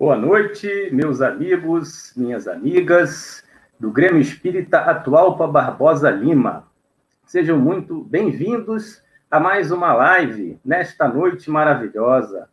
Boa noite, meus amigos, minhas amigas do Grêmio Espírita Atual para Barbosa Lima. Sejam muito bem-vindos a mais uma live nesta noite maravilhosa.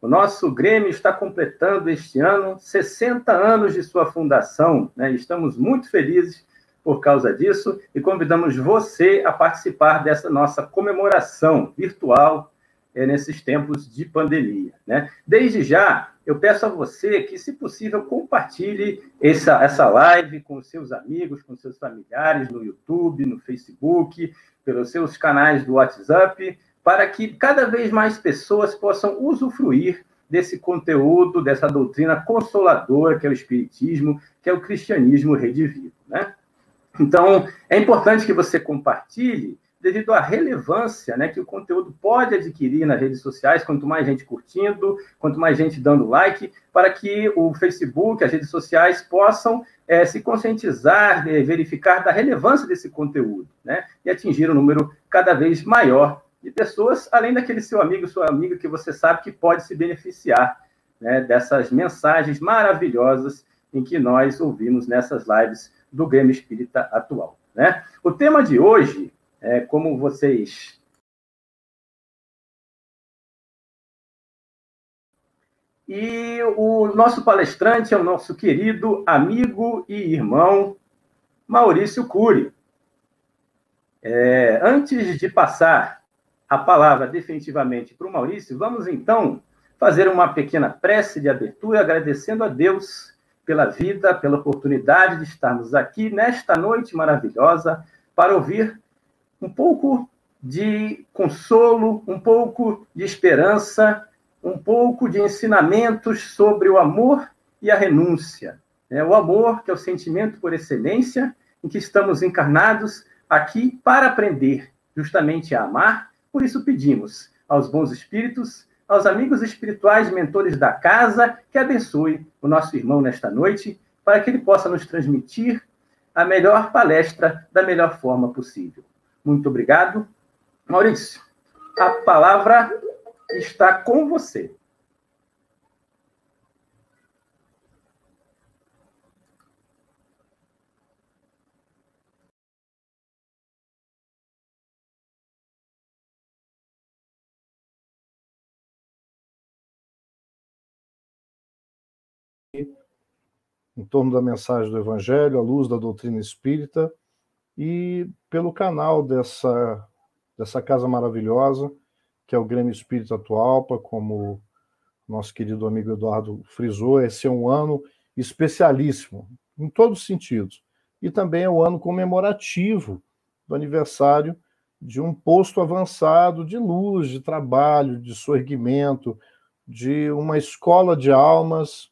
O nosso Grêmio está completando este ano 60 anos de sua fundação, né? Estamos muito felizes por causa disso e convidamos você a participar dessa nossa comemoração virtual nesses tempos de pandemia. Né? Desde já, eu peço a você que, se possível, compartilhe essa, essa live com seus amigos, com seus familiares no YouTube, no Facebook, pelos seus canais do WhatsApp, para que cada vez mais pessoas possam usufruir desse conteúdo, dessa doutrina consoladora que é o Espiritismo, que é o cristianismo redivivo. Né? Então, é importante que você compartilhe devido à relevância né, que o conteúdo pode adquirir nas redes sociais, quanto mais gente curtindo, quanto mais gente dando like, para que o Facebook, as redes sociais possam é, se conscientizar, é, verificar da relevância desse conteúdo, né, e atingir um número cada vez maior de pessoas, além daquele seu amigo, sua amiga que você sabe que pode se beneficiar né, dessas mensagens maravilhosas em que nós ouvimos nessas lives do Grêmio Espírita atual. Né? O tema de hoje é, como vocês E o nosso palestrante é o nosso querido amigo e irmão Maurício Cury. É, antes de passar a palavra definitivamente para o Maurício, vamos então fazer uma pequena prece de abertura, agradecendo a Deus pela vida, pela oportunidade de estarmos aqui nesta noite maravilhosa para ouvir um pouco de consolo, um pouco de esperança, um pouco de ensinamentos sobre o amor e a renúncia. É, o amor, que é o sentimento por excelência, em que estamos encarnados aqui para aprender justamente a amar. Por isso pedimos aos bons espíritos, aos amigos espirituais, mentores da casa, que abençoe o nosso irmão nesta noite, para que ele possa nos transmitir a melhor palestra da melhor forma possível. Muito obrigado. Maurício, a palavra está com você. em torno da mensagem do Evangelho, à luz da doutrina espírita, e pelo canal dessa, dessa casa maravilhosa, que é o Grêmio Espírito Atualpa, como nosso querido amigo Eduardo frisou, esse é um ano especialíssimo, em todos os sentidos. E também é o um ano comemorativo do aniversário de um posto avançado de luz, de trabalho, de sorgimento, de uma escola de almas,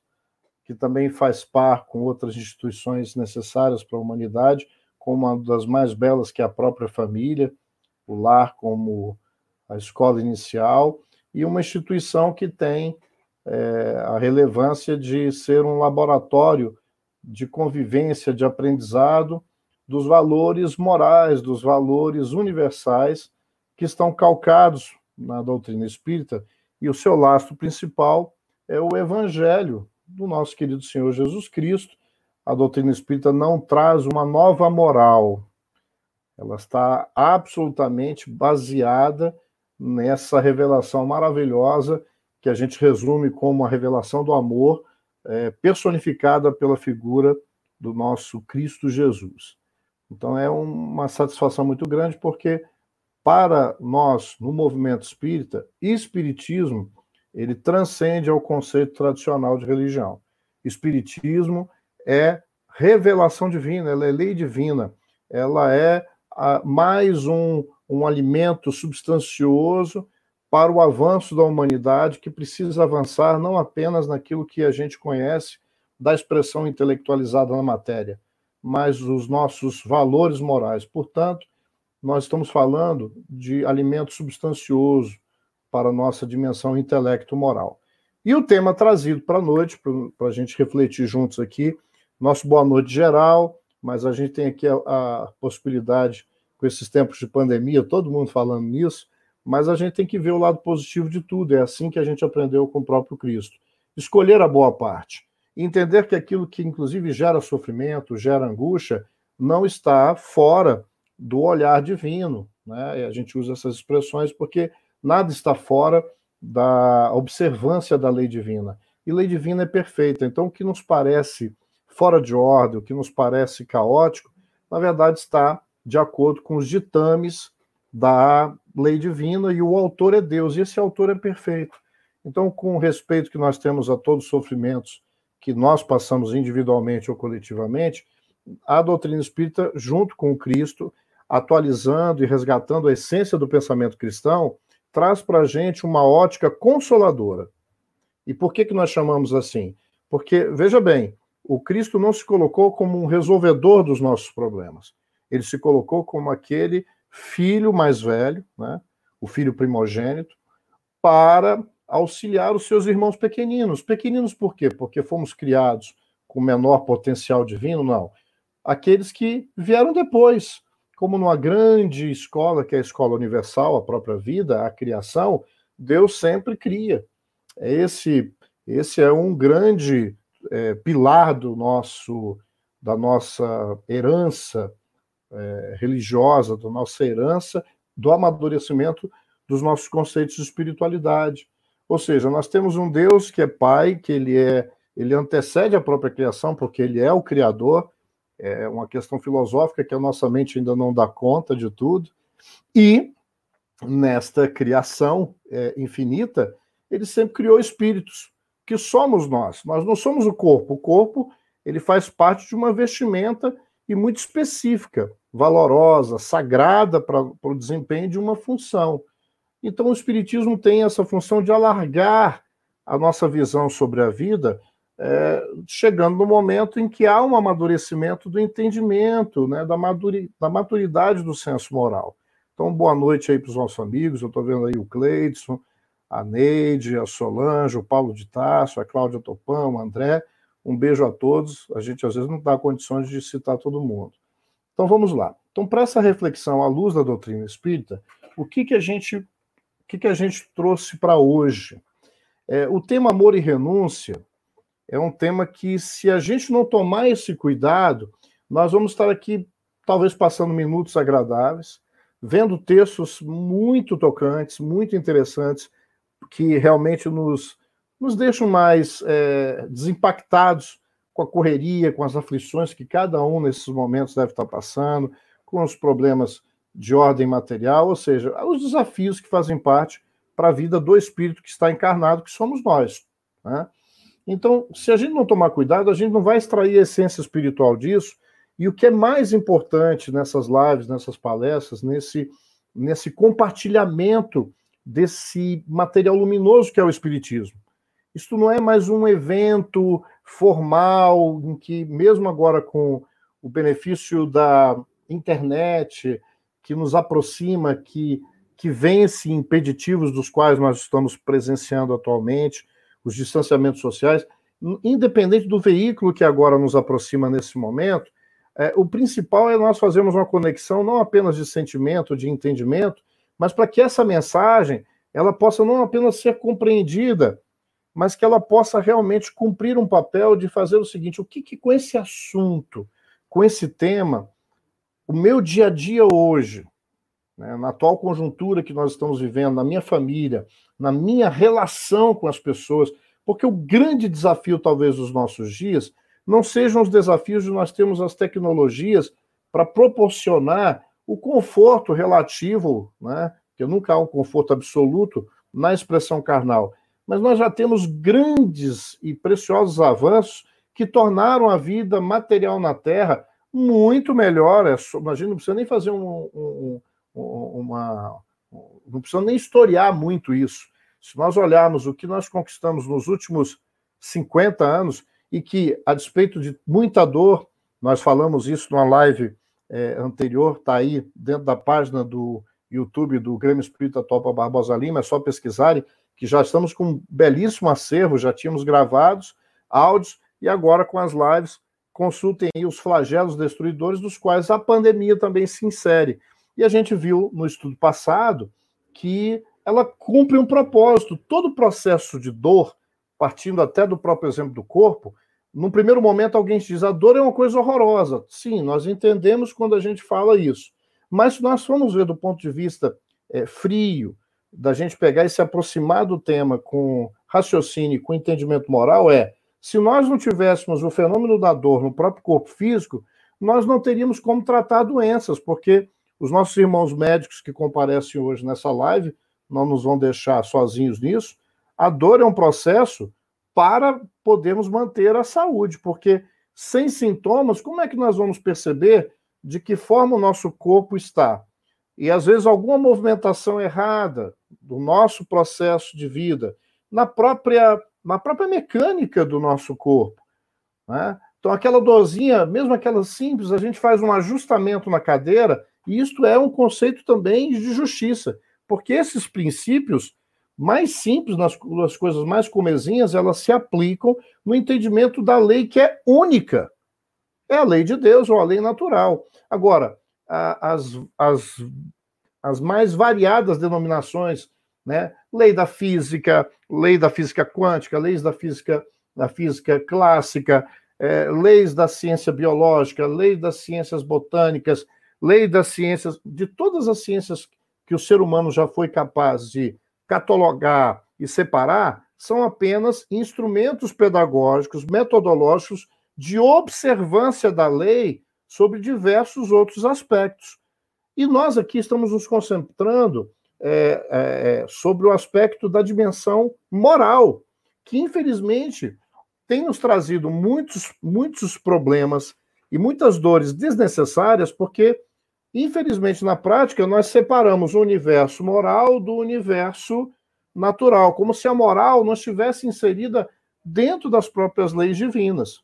que também faz par com outras instituições necessárias para a humanidade, como uma das mais belas, que é a própria família, o lar como a escola inicial, e uma instituição que tem é, a relevância de ser um laboratório de convivência, de aprendizado dos valores morais, dos valores universais que estão calcados na doutrina espírita, e o seu lastro principal é o evangelho do nosso querido Senhor Jesus Cristo, a doutrina espírita não traz uma nova moral. Ela está absolutamente baseada nessa revelação maravilhosa que a gente resume como a revelação do amor é, personificada pela figura do nosso Cristo Jesus. Então é uma satisfação muito grande porque para nós no movimento espírita, espiritismo ele transcende ao conceito tradicional de religião. Espiritismo é revelação divina, ela é lei divina, ela é a, mais um, um alimento substancioso para o avanço da humanidade que precisa avançar não apenas naquilo que a gente conhece da expressão intelectualizada na matéria, mas os nossos valores morais. Portanto, nós estamos falando de alimento substancioso para a nossa dimensão intelecto-moral. E o tema trazido para a noite, para a gente refletir juntos aqui, nosso boa noite geral, mas a gente tem aqui a, a, possibilidade, com esses tempos de pandemia, todo mundo falando nisso, mas a gente tem que ver o lado positivo de tudo, é assim que a gente aprendeu com o próprio Cristo. escolher a boa parte. Entender que aquilo que, inclusive, gera sofrimento, gera angústia, não está fora do olhar divino. Né? E a gente usa essas expressões porque nada está fora da observância da lei divina. E lei divina é perfeita. Então, o que nos parece fora de ordem, o que nos parece caótico, na verdade está de acordo com os ditames da lei divina e o autor é Deus, e esse autor é perfeito. Então, com o respeito que nós temos a todos os sofrimentos que nós passamos individualmente ou coletivamente, a doutrina espírita, junto com o Cristo, atualizando e resgatando a essência do pensamento cristão, traz para a gente uma ótica consoladora. E por que, que nós chamamos assim? Porque, veja bem, o Cristo não se colocou como um resolvedor dos nossos problemas. Ele se colocou como aquele filho mais velho, né, o filho primogênito, para auxiliar os seus irmãos pequeninos. Pequeninos por quê? Porque fomos criados com menor potencial divino? Não. Aqueles que vieram depois, como numa grande escola, que é a escola universal, a própria vida, a criação, Deus sempre cria. Esse, esse é um grande é, pilar do nosso, da nossa herança é, religiosa, da nossa herança, do amadurecimento dos nossos conceitos de espiritualidade. Ou seja, nós temos um Deus que é Pai, que ele é, ele antecede a própria criação, porque ele é o Criador, é uma questão filosófica que a nossa mente ainda não dá conta de tudo. E nesta criação é, infinita, ele sempre criou espíritos, que somos nós. Nós não somos o corpo. O corpo ele faz parte de uma vestimenta e muito específica, valorosa, sagrada para o desempenho de uma função. Então, o Espiritismo tem essa função de alargar a nossa visão sobre a vida é, chegando no momento em que há um amadurecimento do entendimento, né, da, da maturidade do senso moral. Então, boa noite aí para os nossos amigos. Eu estou vendo aí o Cleidson, a Neide, a Solange, o Paulo de Tasso, a Cláudia Topão, o André. Um beijo a todos. A gente às vezes não dá condições de citar todo mundo. Então vamos lá. Então, para essa reflexão à luz da doutrina espírita, o que, que a gente o que, que a gente trouxe para hoje? É, o tema amor e renúncia é um tema que, se a gente não tomar esse cuidado, nós vamos estar aqui, talvez passando minutos agradáveis, vendo textos muito tocantes, muito interessantes, que realmente nos, nos deixam mais é, desimpactados com a correria, com as aflições que cada um nesses momentos deve estar passando, com os problemas de ordem material, ou seja, os desafios que fazem parte para a vida do espírito que está encarnado, que somos nós. Né? Então, se a gente não tomar cuidado, a gente não vai extrair a essência espiritual disso. E o que é mais importante nessas lives, nessas palestras, nesse, nesse compartilhamento desse material luminoso que é o Espiritismo. Isto não é mais um evento formal, em que, mesmo agora com o benefício da internet, que nos aproxima, que, que vence impeditivos dos quais nós estamos presenciando atualmente, os distanciamentos sociais, independente do veículo que agora nos aproxima nesse momento, é, o principal é nós fazermos uma conexão não apenas de sentimento, de entendimento, mas para que essa mensagem ela possa não apenas ser compreendida, mas que ela possa realmente cumprir um papel de fazer o seguinte: o que, que com esse assunto, com esse tema, o meu dia a dia hoje, né, na atual conjuntura que nós estamos vivendo, na minha família, na minha relação com as pessoas, porque o grande desafio, talvez, dos nossos dias não sejam os desafios de nós termos as tecnologias para proporcionar o conforto relativo, né? que nunca há um conforto absoluto na expressão carnal, mas nós já temos grandes e preciosos avanços que tornaram a vida material na Terra muito melhor. É, imagina, não precisa nem fazer um, um, uma. Não precisa nem historiar muito isso. Se nós olharmos o que nós conquistamos nos últimos 50 anos, e que, a despeito de muita dor, nós falamos isso numa live é, anterior, está aí dentro da página do YouTube do Grêmio Espírita Topa Barbosa Lima, é só pesquisarem, que já estamos com um belíssimo acervo, já tínhamos gravados áudios, e agora com as lives, consultem aí os flagelos destruidores, dos quais a pandemia também se insere. E a gente viu no estudo passado que ela cumpre um propósito. Todo processo de dor, partindo até do próprio exemplo do corpo, num primeiro momento alguém diz a dor é uma coisa horrorosa. Sim, nós entendemos quando a gente fala isso. Mas se nós formos ver do ponto de vista é, frio, da gente pegar e se aproximar do tema com raciocínio, com entendimento moral, é se nós não tivéssemos o fenômeno da dor no próprio corpo físico, nós não teríamos como tratar doenças, porque os nossos irmãos médicos que comparecem hoje nessa live não nos vão deixar sozinhos nisso. A dor é um processo para podermos manter a saúde, porque sem sintomas, como é que nós vamos perceber de que forma o nosso corpo está? E às vezes alguma movimentação errada do nosso processo de vida, na própria, na própria mecânica do nosso corpo. Né? Então, aquela dorzinha, mesmo aquela simples, a gente faz um ajustamento na cadeira, e isto é um conceito também de justiça, porque esses princípios mais simples, nas, nas coisas mais comezinhas, elas se aplicam no entendimento da lei que é única. É a lei de Deus ou a lei natural. Agora, a, as, as, as mais variadas denominações, né? lei da física, lei da física quântica, leis da física, da física clássica, é, leis da ciência biológica, lei das ciências botânicas, lei das ciências, de todas as ciências que o ser humano já foi capaz de catalogar e separar são apenas instrumentos pedagógicos, metodológicos de observância da lei sobre diversos outros aspectos. E nós aqui estamos nos concentrando é, é, sobre o aspecto da dimensão moral, que infelizmente tem nos trazido muitos, muitos problemas e muitas dores desnecessárias, porque Infelizmente, na prática, nós separamos o universo moral do universo natural, como se a moral não estivesse inserida dentro das próprias leis divinas.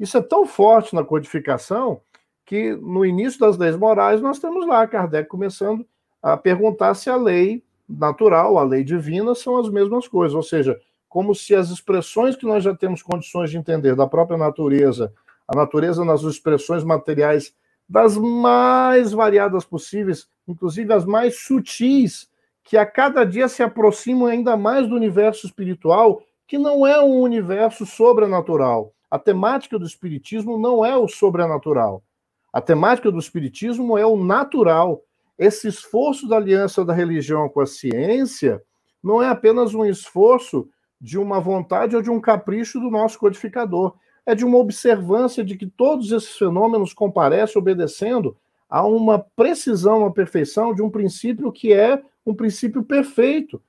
Isso é tão forte na codificação que no início das leis morais nós temos lá Kardec começando a perguntar se a lei natural, a lei divina são as mesmas coisas, ou seja, como se as expressões que nós já temos condições de entender da própria natureza, a natureza nas expressões materiais das mais variadas possíveis, inclusive as mais sutis, que a cada dia se aproximam ainda mais do universo espiritual, que não é um universo sobrenatural. A temática do espiritismo não é o sobrenatural. A temática do espiritismo é o natural. Esse esforço da aliança da religião com a ciência não é apenas um esforço de uma vontade ou de um capricho do nosso codificador é de uma observância de que todos esses fenômenos comparecem obedecendo a uma precisão, uma perfeição de um princípio que é um princípio perfeito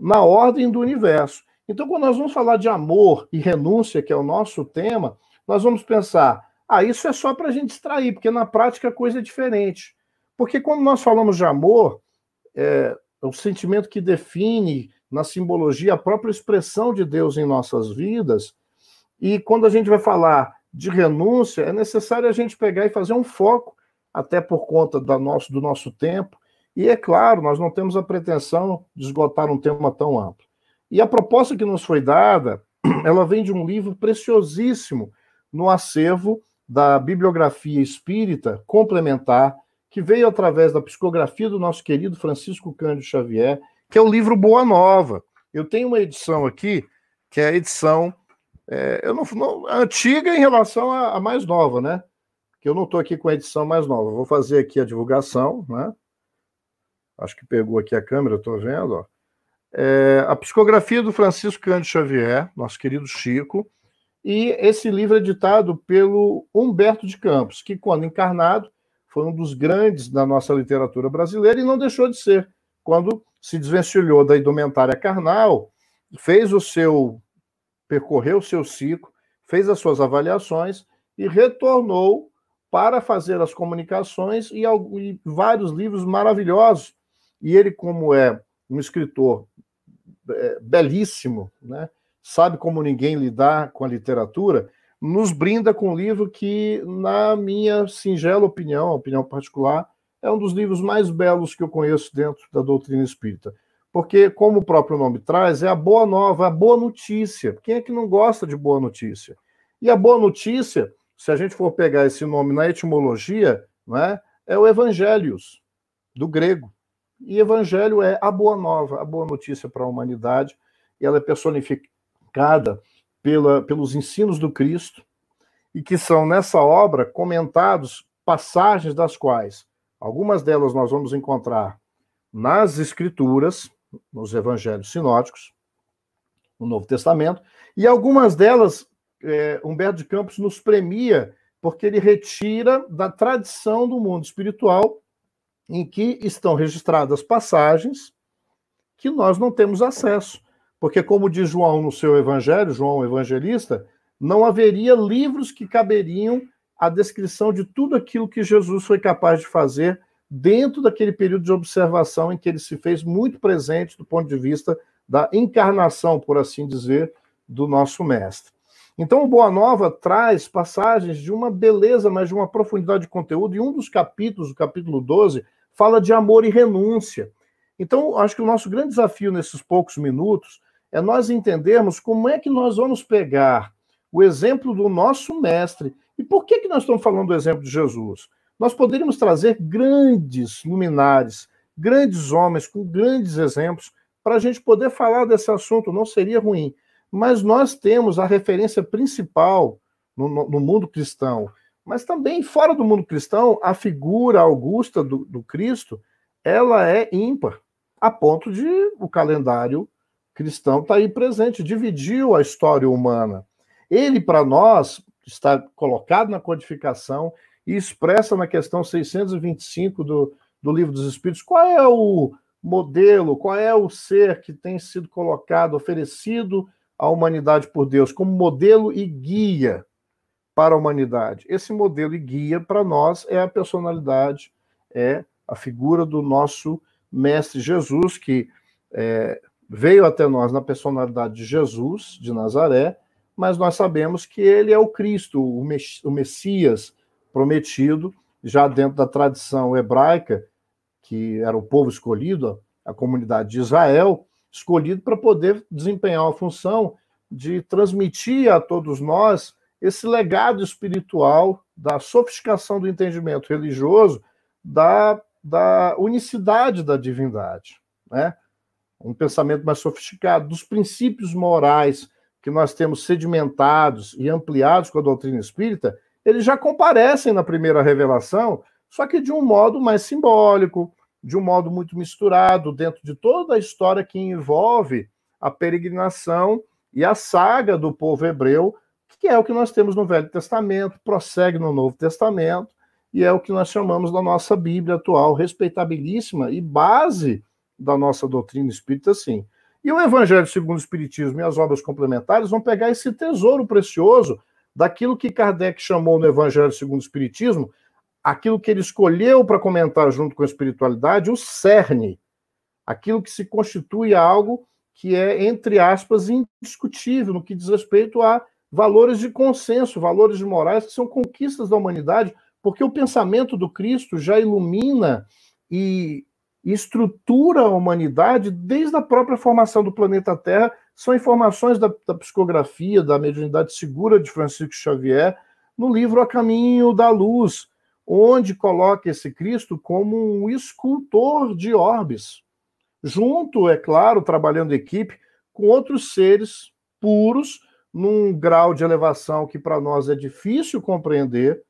na ordem do universo. Então, quando nós vamos falar de amor e renúncia, que é o nosso tema, nós vamos pensar, ah, isso é só para a gente extrair, porque na prática a coisa é diferente. Porque quando nós falamos de amor, é, é o sentimento que define na simbologia a própria expressão de Deus em nossas vidas, e quando a gente vai falar de renúncia, é necessário a gente pegar e fazer um foco, até por conta do nosso, do nosso tempo. E é claro, nós não temos a pretensão de esgotar um tema tão amplo. E a proposta que nos foi dada, ela vem de um livro preciosíssimo no acervo da bibliografia espírita complementar, que veio através da psicografia do nosso querido Francisco Cândido Xavier, que é o livro Boa Nova. Eu tenho uma edição aqui, que é a edição é, eu não, não, antiga em relação à, à, mais nova, né? Que eu não estou aqui com a edição mais nova. Vou fazer aqui a divulgação, né? Acho que pegou aqui a câmera, estou vendo. Ó. É, a psicografia do Francisco Cândido Xavier, nosso querido Chico, e esse livro é editado pelo Humberto de Campos, que, quando encarnado, foi um dos grandes da nossa literatura brasileira e não deixou de ser. Quando se desvencilhou da indumentária carnal, fez o seu percorreu o seu ciclo, fez as suas avaliações e retornou para fazer as comunicações e, e vários livros maravilhosos. E ele, como é um escritor é, belíssimo, né, sabe como ninguém lidar com a literatura, nos brinda com um livro que, na minha singela opinião, opinião particular, é um dos livros mais belos que eu conheço dentro da doutrina espírita porque, como o próprio nome traz, é a boa nova, a boa notícia. Quem é que não gosta de boa notícia? E a boa notícia, se a gente for pegar esse nome na etimologia, né, é o Evangelios, do grego. E Evangelho é a boa nova, a boa notícia para a humanidade, e ela é cada pela, pelos ensinos do Cristo, e que são nessa obra comentados passagens das quais algumas delas nós vamos encontrar nas Escrituras, nos Evangelhos sinóticos, no Novo Testamento, e algumas delas é, Humberto de Campos nos premia porque ele retira da tradição do mundo espiritual em que estão registradas passagens que nós não temos acesso. Porque, como diz João no seu evangelho, João evangelista, não haveria livros que caberiam à descrição de tudo aquilo que Jesus foi capaz de fazer dentro daquele período de observação em que ele se fez muito presente do ponto de vista da encarnação, por assim dizer, do nosso mestre. Então, o Boa Nova traz passagens de uma beleza, mas de uma profundidade de conteúdo, e um dos capítulos, o capítulo 12, fala de amor e renúncia. Então, acho que o nosso grande desafio nesses poucos minutos é nós entendermos como é que nós vamos pegar o exemplo do nosso mestre. E por que, que nós estamos falando do exemplo de Jesus? Nós poderíamos trazer grandes luminares, grandes homens com grandes exemplos, para a gente poder falar desse assunto, não seria ruim. Mas nós temos a referência principal no, no mundo cristão, mas também fora do mundo cristão, a figura augusta do, do Cristo, ela é ímpar, a ponto de o calendário cristão estar tá aí presente, dividiu a história humana. Ele, para nós, está colocado na codificação e expressa na questão 625 do, do Livro dos Espíritos qual é o modelo, qual é o ser que tem sido colocado, oferecido à humanidade por Deus como modelo e guia para a humanidade. Esse modelo e guia para nós é a personalidade, é a figura do nosso mestre Jesus, que é, veio até nós na personalidade de Jesus, de Nazaré, mas nós sabemos que ele é o Cristo, o, o Messias prometido, já dentro da tradição hebraica, que era o povo escolhido, a comunidade de Israel, escolhido para poder desempenhar a função de transmitir a todos nós esse legado espiritual da sofisticação do entendimento religioso, da, da unicidade da divindade, né? um pensamento mais sofisticado, dos princípios morais que nós temos sedimentados e ampliados com a doutrina espírita, eles já comparecem na primeira revelação, só que de um modo mais simbólico, de um modo muito misturado, dentro de toda a história que envolve a peregrinação e a saga do povo hebreu, que é o que nós temos no Velho Testamento, prossegue no Novo Testamento, e é o que nós chamamos da nossa Bíblia atual, respeitabilíssima e base da nossa doutrina espírita, sim. E o Evangelho segundo o Espiritismo e as obras complementares vão pegar esse tesouro precioso daquilo que Kardec chamou no Evangelho segundo o Espiritismo, aquilo que ele escolheu para comentar junto com a espiritualidade, o cerne, aquilo que se constitui algo que é, entre aspas, indiscutível no que diz respeito a valores de consenso, valores morais que são conquistas da humanidade, porque o pensamento do Cristo já ilumina e estrutura a humanidade desde a própria formação do planeta Terra. São informações da, da psicografia, da mediunidade segura de Francisco Xavier, no livro A Caminho da Luz, onde coloca esse Cristo como um escultor de orbes, junto, é claro, trabalhando equipe com outros seres puros, num grau de elevação que para nós é difícil compreender,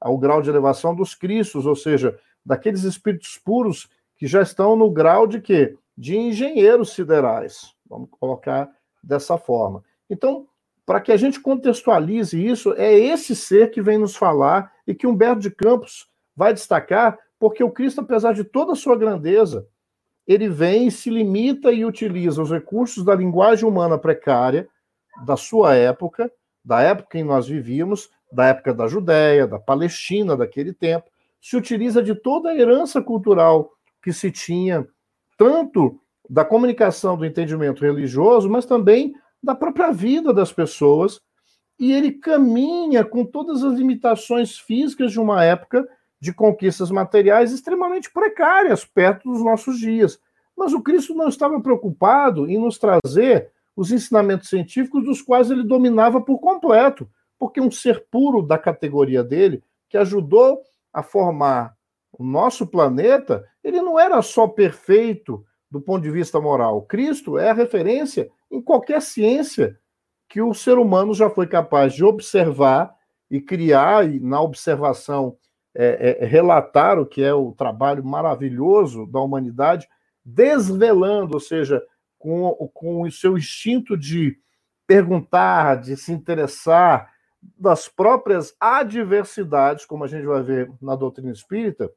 ao grau de elevação dos Cristos, ou seja, daqueles espíritos puros que já estão no grau de quê? De engenheiros siderais. Vamos colocar dessa forma. Então, para que a gente contextualize isso, é esse ser que vem nos falar e que Humberto de Campos vai destacar, porque o Cristo, apesar de toda a sua grandeza, ele vem, se limita e utiliza os recursos da linguagem humana precária da sua época, da época em que nós vivíamos, da época da Judéia, da Palestina daquele tempo, se utiliza de toda a herança cultural que se tinha, tanto da comunicação do entendimento religioso, mas também da própria vida das pessoas, e ele caminha com todas as limitações físicas de uma época de conquistas materiais extremamente precárias perto dos nossos dias. Mas o Cristo não estava preocupado em nos trazer os ensinamentos científicos dos quais ele dominava por completo, porque um ser puro da categoria dele, que ajudou a formar o nosso planeta, ele não era só perfeito do ponto de vista moral. Cristo é a referência em qualquer ciência que o ser humano já foi capaz de observar e criar, e na observação é, é, relatar o que é o trabalho maravilhoso da humanidade, desvelando, ou seja, com, com o seu instinto de perguntar, de se interessar das próprias adversidades, como a gente vai ver na doutrina espírita,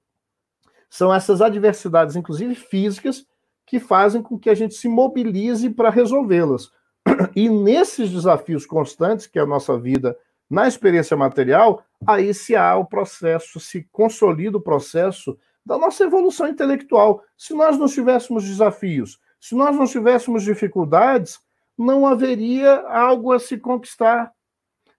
são essas adversidades, inclusive físicas, que fazem com que a gente se mobilize para resolvê-las. E nesses desafios constantes, que é a nossa vida na experiência material, aí se há o processo, se consolida o processo da nossa evolução intelectual. Se nós não tivéssemos desafios, se nós não tivéssemos dificuldades, não haveria algo a se conquistar.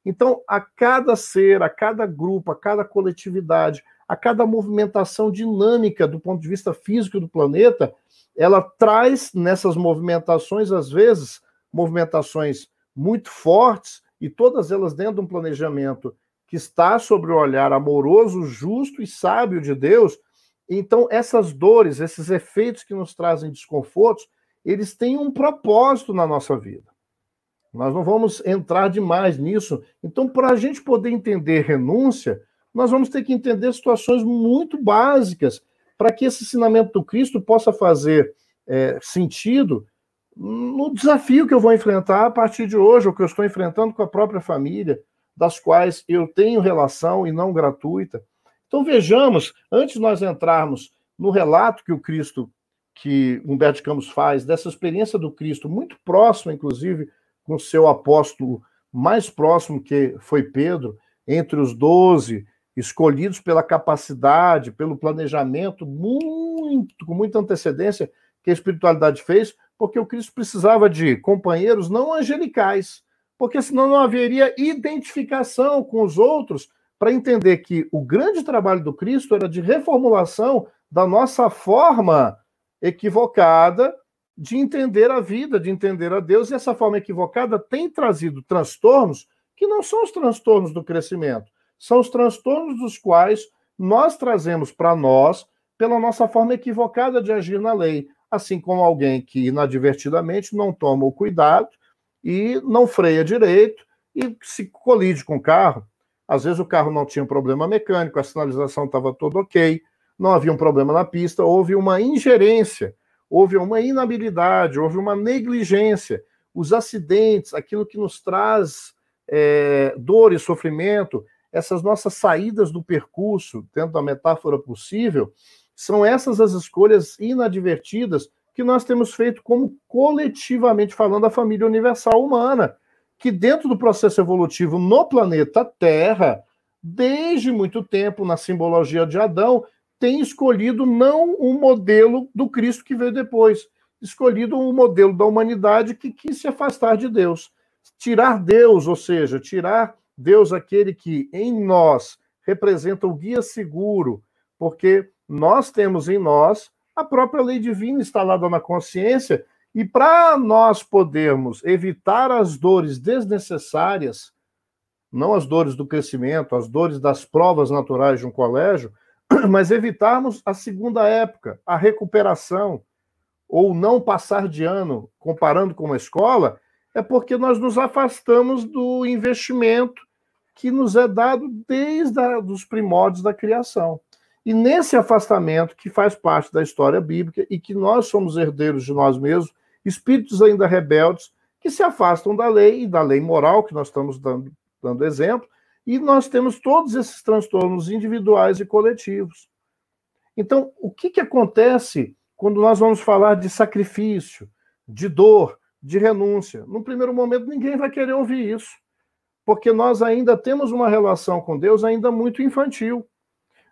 Então, a cada ser, a cada grupo, a cada coletividade, a cada movimentação dinâmica do ponto de vista físico do planeta, ela traz nessas movimentações, às vezes, movimentações muito fortes, e todas elas dentro de um planejamento que está sobre o olhar amoroso, justo e sábio de Deus. Então, essas dores, esses efeitos que nos trazem desconfortos, eles têm um propósito na nossa vida. Nós não vamos entrar demais nisso. Então, para a gente poder entender renúncia, nós vamos ter que entender situações muito básicas para que esse ensinamento do Cristo possa fazer é, sentido no desafio que eu vou enfrentar a partir de hoje, o que eu estou enfrentando com a própria família, das quais eu tenho relação e não gratuita. Então vejamos, antes de nós entrarmos no relato que o Cristo, que Humberto Campos faz, dessa experiência do Cristo, muito próxima, inclusive, com o seu apóstolo mais próximo, que foi Pedro, entre os doze, escolhidos pela capacidade, pelo planejamento, muito, com muita antecedência, que a espiritualidade fez, porque o Cristo precisava de companheiros não angelicais, porque senão não haveria identificação com os outros para entender que o grande trabalho do Cristo era de reformulação da nossa forma equivocada de entender a vida, de entender a Deus, e essa forma equivocada tem trazido transtornos que não são os transtornos do crescimento, são os transtornos dos quais nós trazemos para nós pela nossa forma equivocada de agir na lei, assim como alguém que inadvertidamente não toma o cuidado e não freia direito e se colide com o carro. Às vezes o carro não tinha problema mecânico, a sinalização estava toda ok, não havia um problema na pista, houve uma ingerência, houve uma inabilidade, houve uma negligência. Os acidentes, aquilo que nos traz é, dor e sofrimento, essas nossas saídas do percurso, dentro da metáfora possível, são essas as escolhas inadvertidas que nós temos feito como coletivamente falando a família universal humana, que dentro do processo evolutivo no planeta Terra, desde muito tempo na simbologia de Adão, tem escolhido não um modelo do Cristo que veio depois, escolhido um modelo da humanidade que quis se afastar de Deus. Tirar Deus, ou seja, tirar Deus aquele que em nós representa o guia seguro, porque nós temos em nós a própria lei divina instalada na consciência, e para nós podermos evitar as dores desnecessárias, não as dores do crescimento, as dores das provas naturais de um colégio, mas evitarmos a segunda época, a recuperação, ou não passar de ano, comparando com uma escola, é porque nós nos afastamos do investimento que nos é dado desde os primórdios da criação. E nesse afastamento, que faz parte da história bíblica e que nós somos herdeiros de nós mesmos, espíritos ainda rebeldes, que se afastam da lei e da lei moral, que nós estamos dando, dando exemplo, e nós temos todos esses transtornos individuais e coletivos. Então, o que, que acontece quando nós vamos falar de sacrifício, de dor, de renúncia? No primeiro momento, ninguém vai querer ouvir isso, porque nós ainda temos uma relação com Deus ainda muito infantil.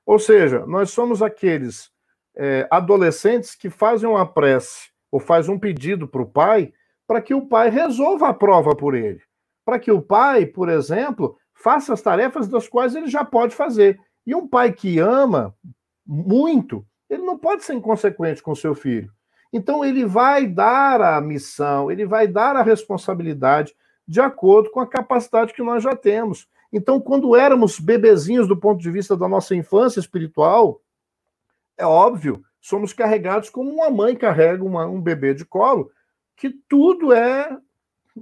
Ou seja, nós somos aqueles é, adolescentes que fazem uma prece ou faz um pedido para o pai para que o pai resolva a prova por ele. Para que o pai, por exemplo, faça as tarefas das quais ele já pode fazer. E um pai que ama muito, ele não pode ser inconsequente com seu filho. Então ele vai dar a missão, ele vai dar a responsabilidade de acordo com a capacidade que nós já temos. Então, quando éramos bebezinhos do ponto de vista da nossa infância espiritual, é óbvio, somos carregados como uma mãe carrega uma, um bebê de colo, que tudo é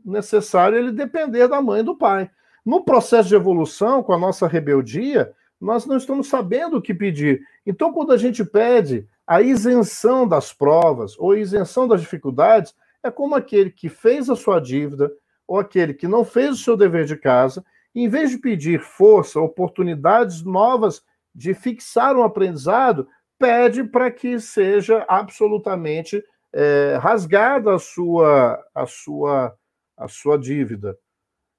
necessário ele depender da mãe e do pai. No processo de evolução, com a nossa rebeldia, nós não estamos sabendo o que pedir. Então, quando a gente pede a isenção das provas ou isenção das dificuldades, é como aquele que fez a sua dívida ou aquele que não fez o seu dever de casa, em vez de pedir força, oportunidades novas de fixar um aprendizado, pede para que seja absolutamente é, rasgada a sua, a, sua, a sua dívida.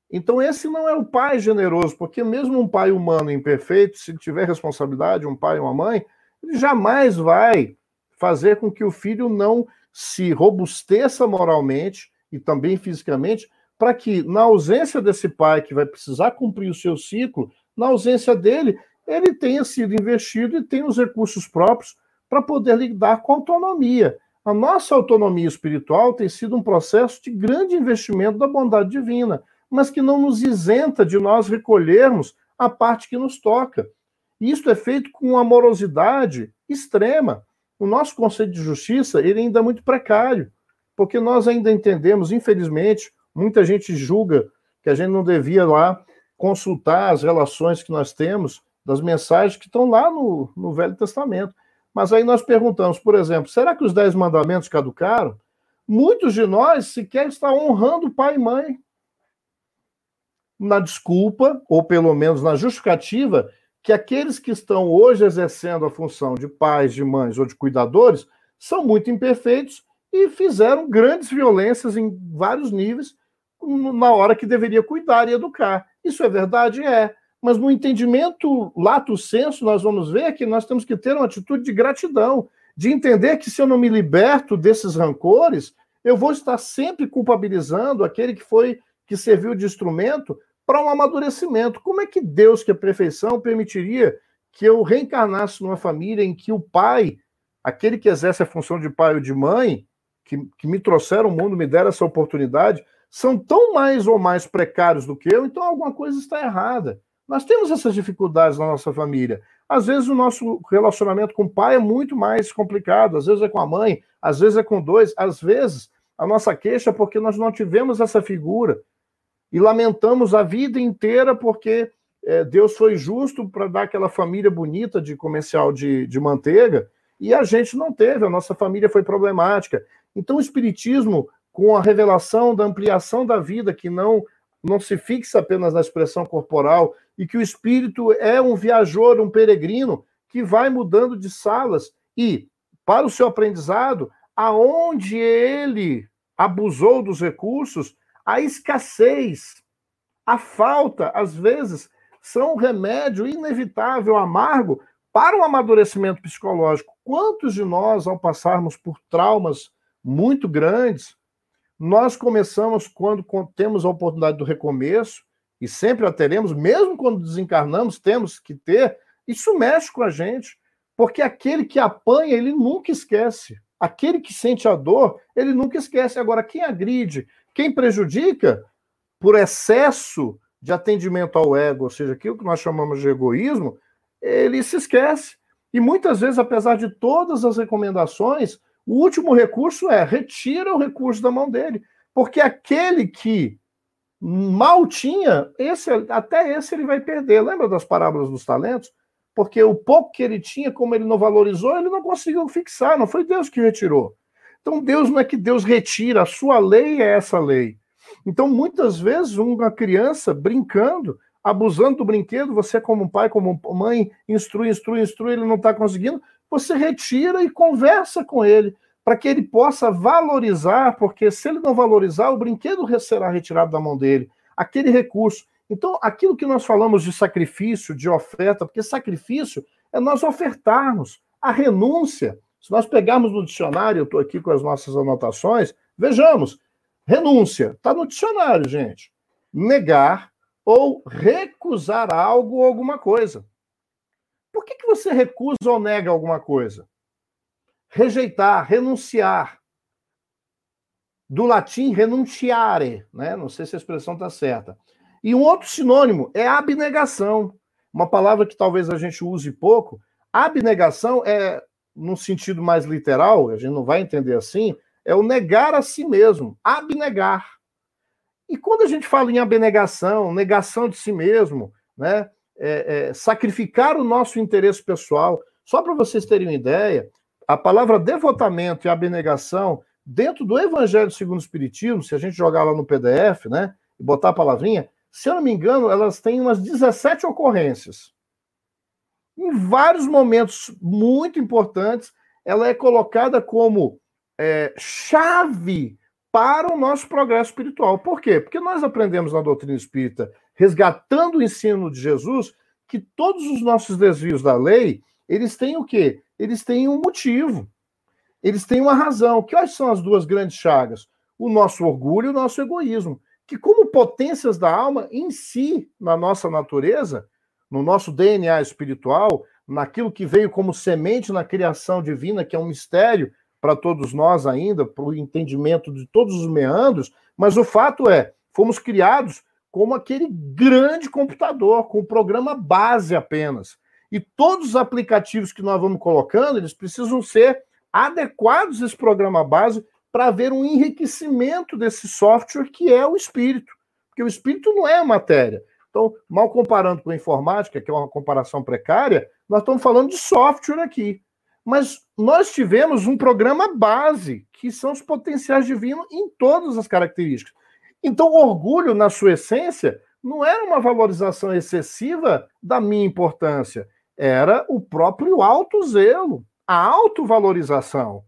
Então, esse não é o pai generoso, porque mesmo um pai humano imperfeito, se tiver responsabilidade, um pai ou uma mãe, ele jamais vai fazer com que o filho não se robusteça moralmente e também fisicamente, para que, na ausência desse pai que vai precisar cumprir o seu ciclo, na ausência dele, ele tenha sido investido e tenha os recursos próprios para poder lidar com autonomia. A nossa autonomia espiritual tem sido um processo de grande investimento da bondade divina, mas que não nos isenta de nós recolhermos a parte que nos toca. E isso é feito com amorosidade extrema. O nosso conceito de justiça ele ainda é muito precário, porque nós ainda entendemos, infelizmente, muita gente julga que a gente não devia lá consultar as relações que nós temos das mensagens que estão lá no, no Velho Testamento. Mas aí nós perguntamos, por exemplo, será que os dez mandamentos caducaram? Muitos de nós sequer estão honrando pai e mãe. Na desculpa, ou pelo menos na justificativa, que aqueles que estão hoje exercendo a função de pais, de mães ou de cuidadores são muito imperfeitos e fizeram grandes violências em vários níveis na hora que deveria cuidar e educar. Isso é verdade? É mas no entendimento lato senso, nós vamos ver que nós temos que ter uma atitude de gratidão, de entender que se eu não me liberto desses rancores, eu vou estar sempre culpabilizando aquele que foi que serviu de instrumento para um amadurecimento. Como é que Deus, que é perfeição, permitiria que eu reencarnasse numa família em que o pai, aquele que exerce a função de pai ou de mãe, que, que me trouxeram o mundo, me deram essa oportunidade, são tão mais ou mais precários do que eu, então alguma coisa está errada. Nós temos essas dificuldades na nossa família. Às vezes o nosso relacionamento com o pai é muito mais complicado, às vezes é com a mãe, às vezes é com dois, às vezes a nossa queixa é porque nós não tivemos essa figura e lamentamos a vida inteira porque é, Deus foi justo para dar aquela família bonita de comercial de, de manteiga e a gente não teve, a nossa família foi problemática. Então o Espiritismo, com a revelação da ampliação da vida, que não, não se fixa apenas na expressão corporal e que o espírito é um viajor, um peregrino que vai mudando de salas e para o seu aprendizado, aonde ele abusou dos recursos, a escassez, a falta, às vezes, são um remédio inevitável, amargo, para o amadurecimento psicológico. Quantos de nós, ao passarmos por traumas muito grandes, nós começamos, quando temos a oportunidade do recomeço, e sempre a teremos, mesmo quando desencarnamos, temos que ter, isso mexe com a gente, porque aquele que apanha, ele nunca esquece. Aquele que sente a dor, ele nunca esquece. Agora, quem agride, quem prejudica, por excesso de atendimento ao ego, ou seja, aquilo que nós chamamos de egoísmo, ele se esquece. E muitas vezes, apesar de todas as recomendações, o último recurso é retira o recurso da mão dele. Porque aquele que mal tinha, esse, até esse ele vai perder. Lembra das parábolas dos talentos? Porque o pouco que ele tinha, como ele não valorizou, ele não conseguiu fixar, não foi Deus que retirou. Então, Deus não é que Deus retira, a sua lei é essa lei. Então, muitas vezes, uma criança brincando, abusando do brinquedo, você, como pai, como mãe, instrui, instrui, instrui, ele não está conseguindo, você retira e conversa com ele para que ele possa valorizar, porque se ele não valorizar, o brinquedo será retirado da mão dele, aquele recurso. Então, aquilo que nós falamos de sacrifício, de oferta, porque sacrifício é nós ofertarmos a renúncia. Se nós pegarmos no dicionário, eu estou aqui com as nossas anotações, vejamos, renúncia, está no dicionário, gente. Negar ou recusar algo ou alguma coisa. Por que, que você recusa ou nega alguma coisa? rejeitar, renunciar. Do latim renunciare, né? Não sei se a expressão está certa. E um outro sinônimo é abnegação, uma palavra que talvez a gente use pouco. Abnegação é, no sentido mais literal, a gente não vai entender assim, é o negar a si mesmo, abnegar. E quando a gente fala em abnegação, negação de si mesmo, né, é, é, sacrificar o nosso interesse pessoal, só para vocês terem uma ideia, a palavra devotamento e abnegação, dentro do Evangelho segundo o Espiritismo, se a gente jogar lá no PDF, né, e botar a palavrinha, se eu não me engano, elas têm umas 17 ocorrências. Em vários momentos muito importantes, ela é colocada como é, chave para o nosso progresso espiritual. Por quê? Porque nós aprendemos na doutrina espírita, resgatando o ensino de Jesus, que todos os nossos desvios da lei, eles têm o quê? Eles têm um motivo. Eles têm uma razão. Quais são as duas grandes chagas? O nosso orgulho e o nosso egoísmo. Que, como potências da alma em si, na nossa natureza, no nosso DNA espiritual, naquilo que veio como semente na criação divina, que é um mistério para todos nós ainda, para o entendimento de todos os meandros, mas o fato é, fomos criados como aquele grande computador, com o programa base apenas. E todos os aplicativos que nós vamos colocando, eles precisam ser adequados a esse programa base para haver um enriquecimento desse software que é o espírito. Porque o espírito não é a matéria. Então, mal comparando com a informática, que é uma comparação precária, nós estamos falando de software aqui. Mas nós tivemos um programa base, que são os potenciais divinos em todas as características. Então, orgulho, na sua essência, não era uma valorização excessiva da minha importância, era o próprio alto zelo, a autovalorização.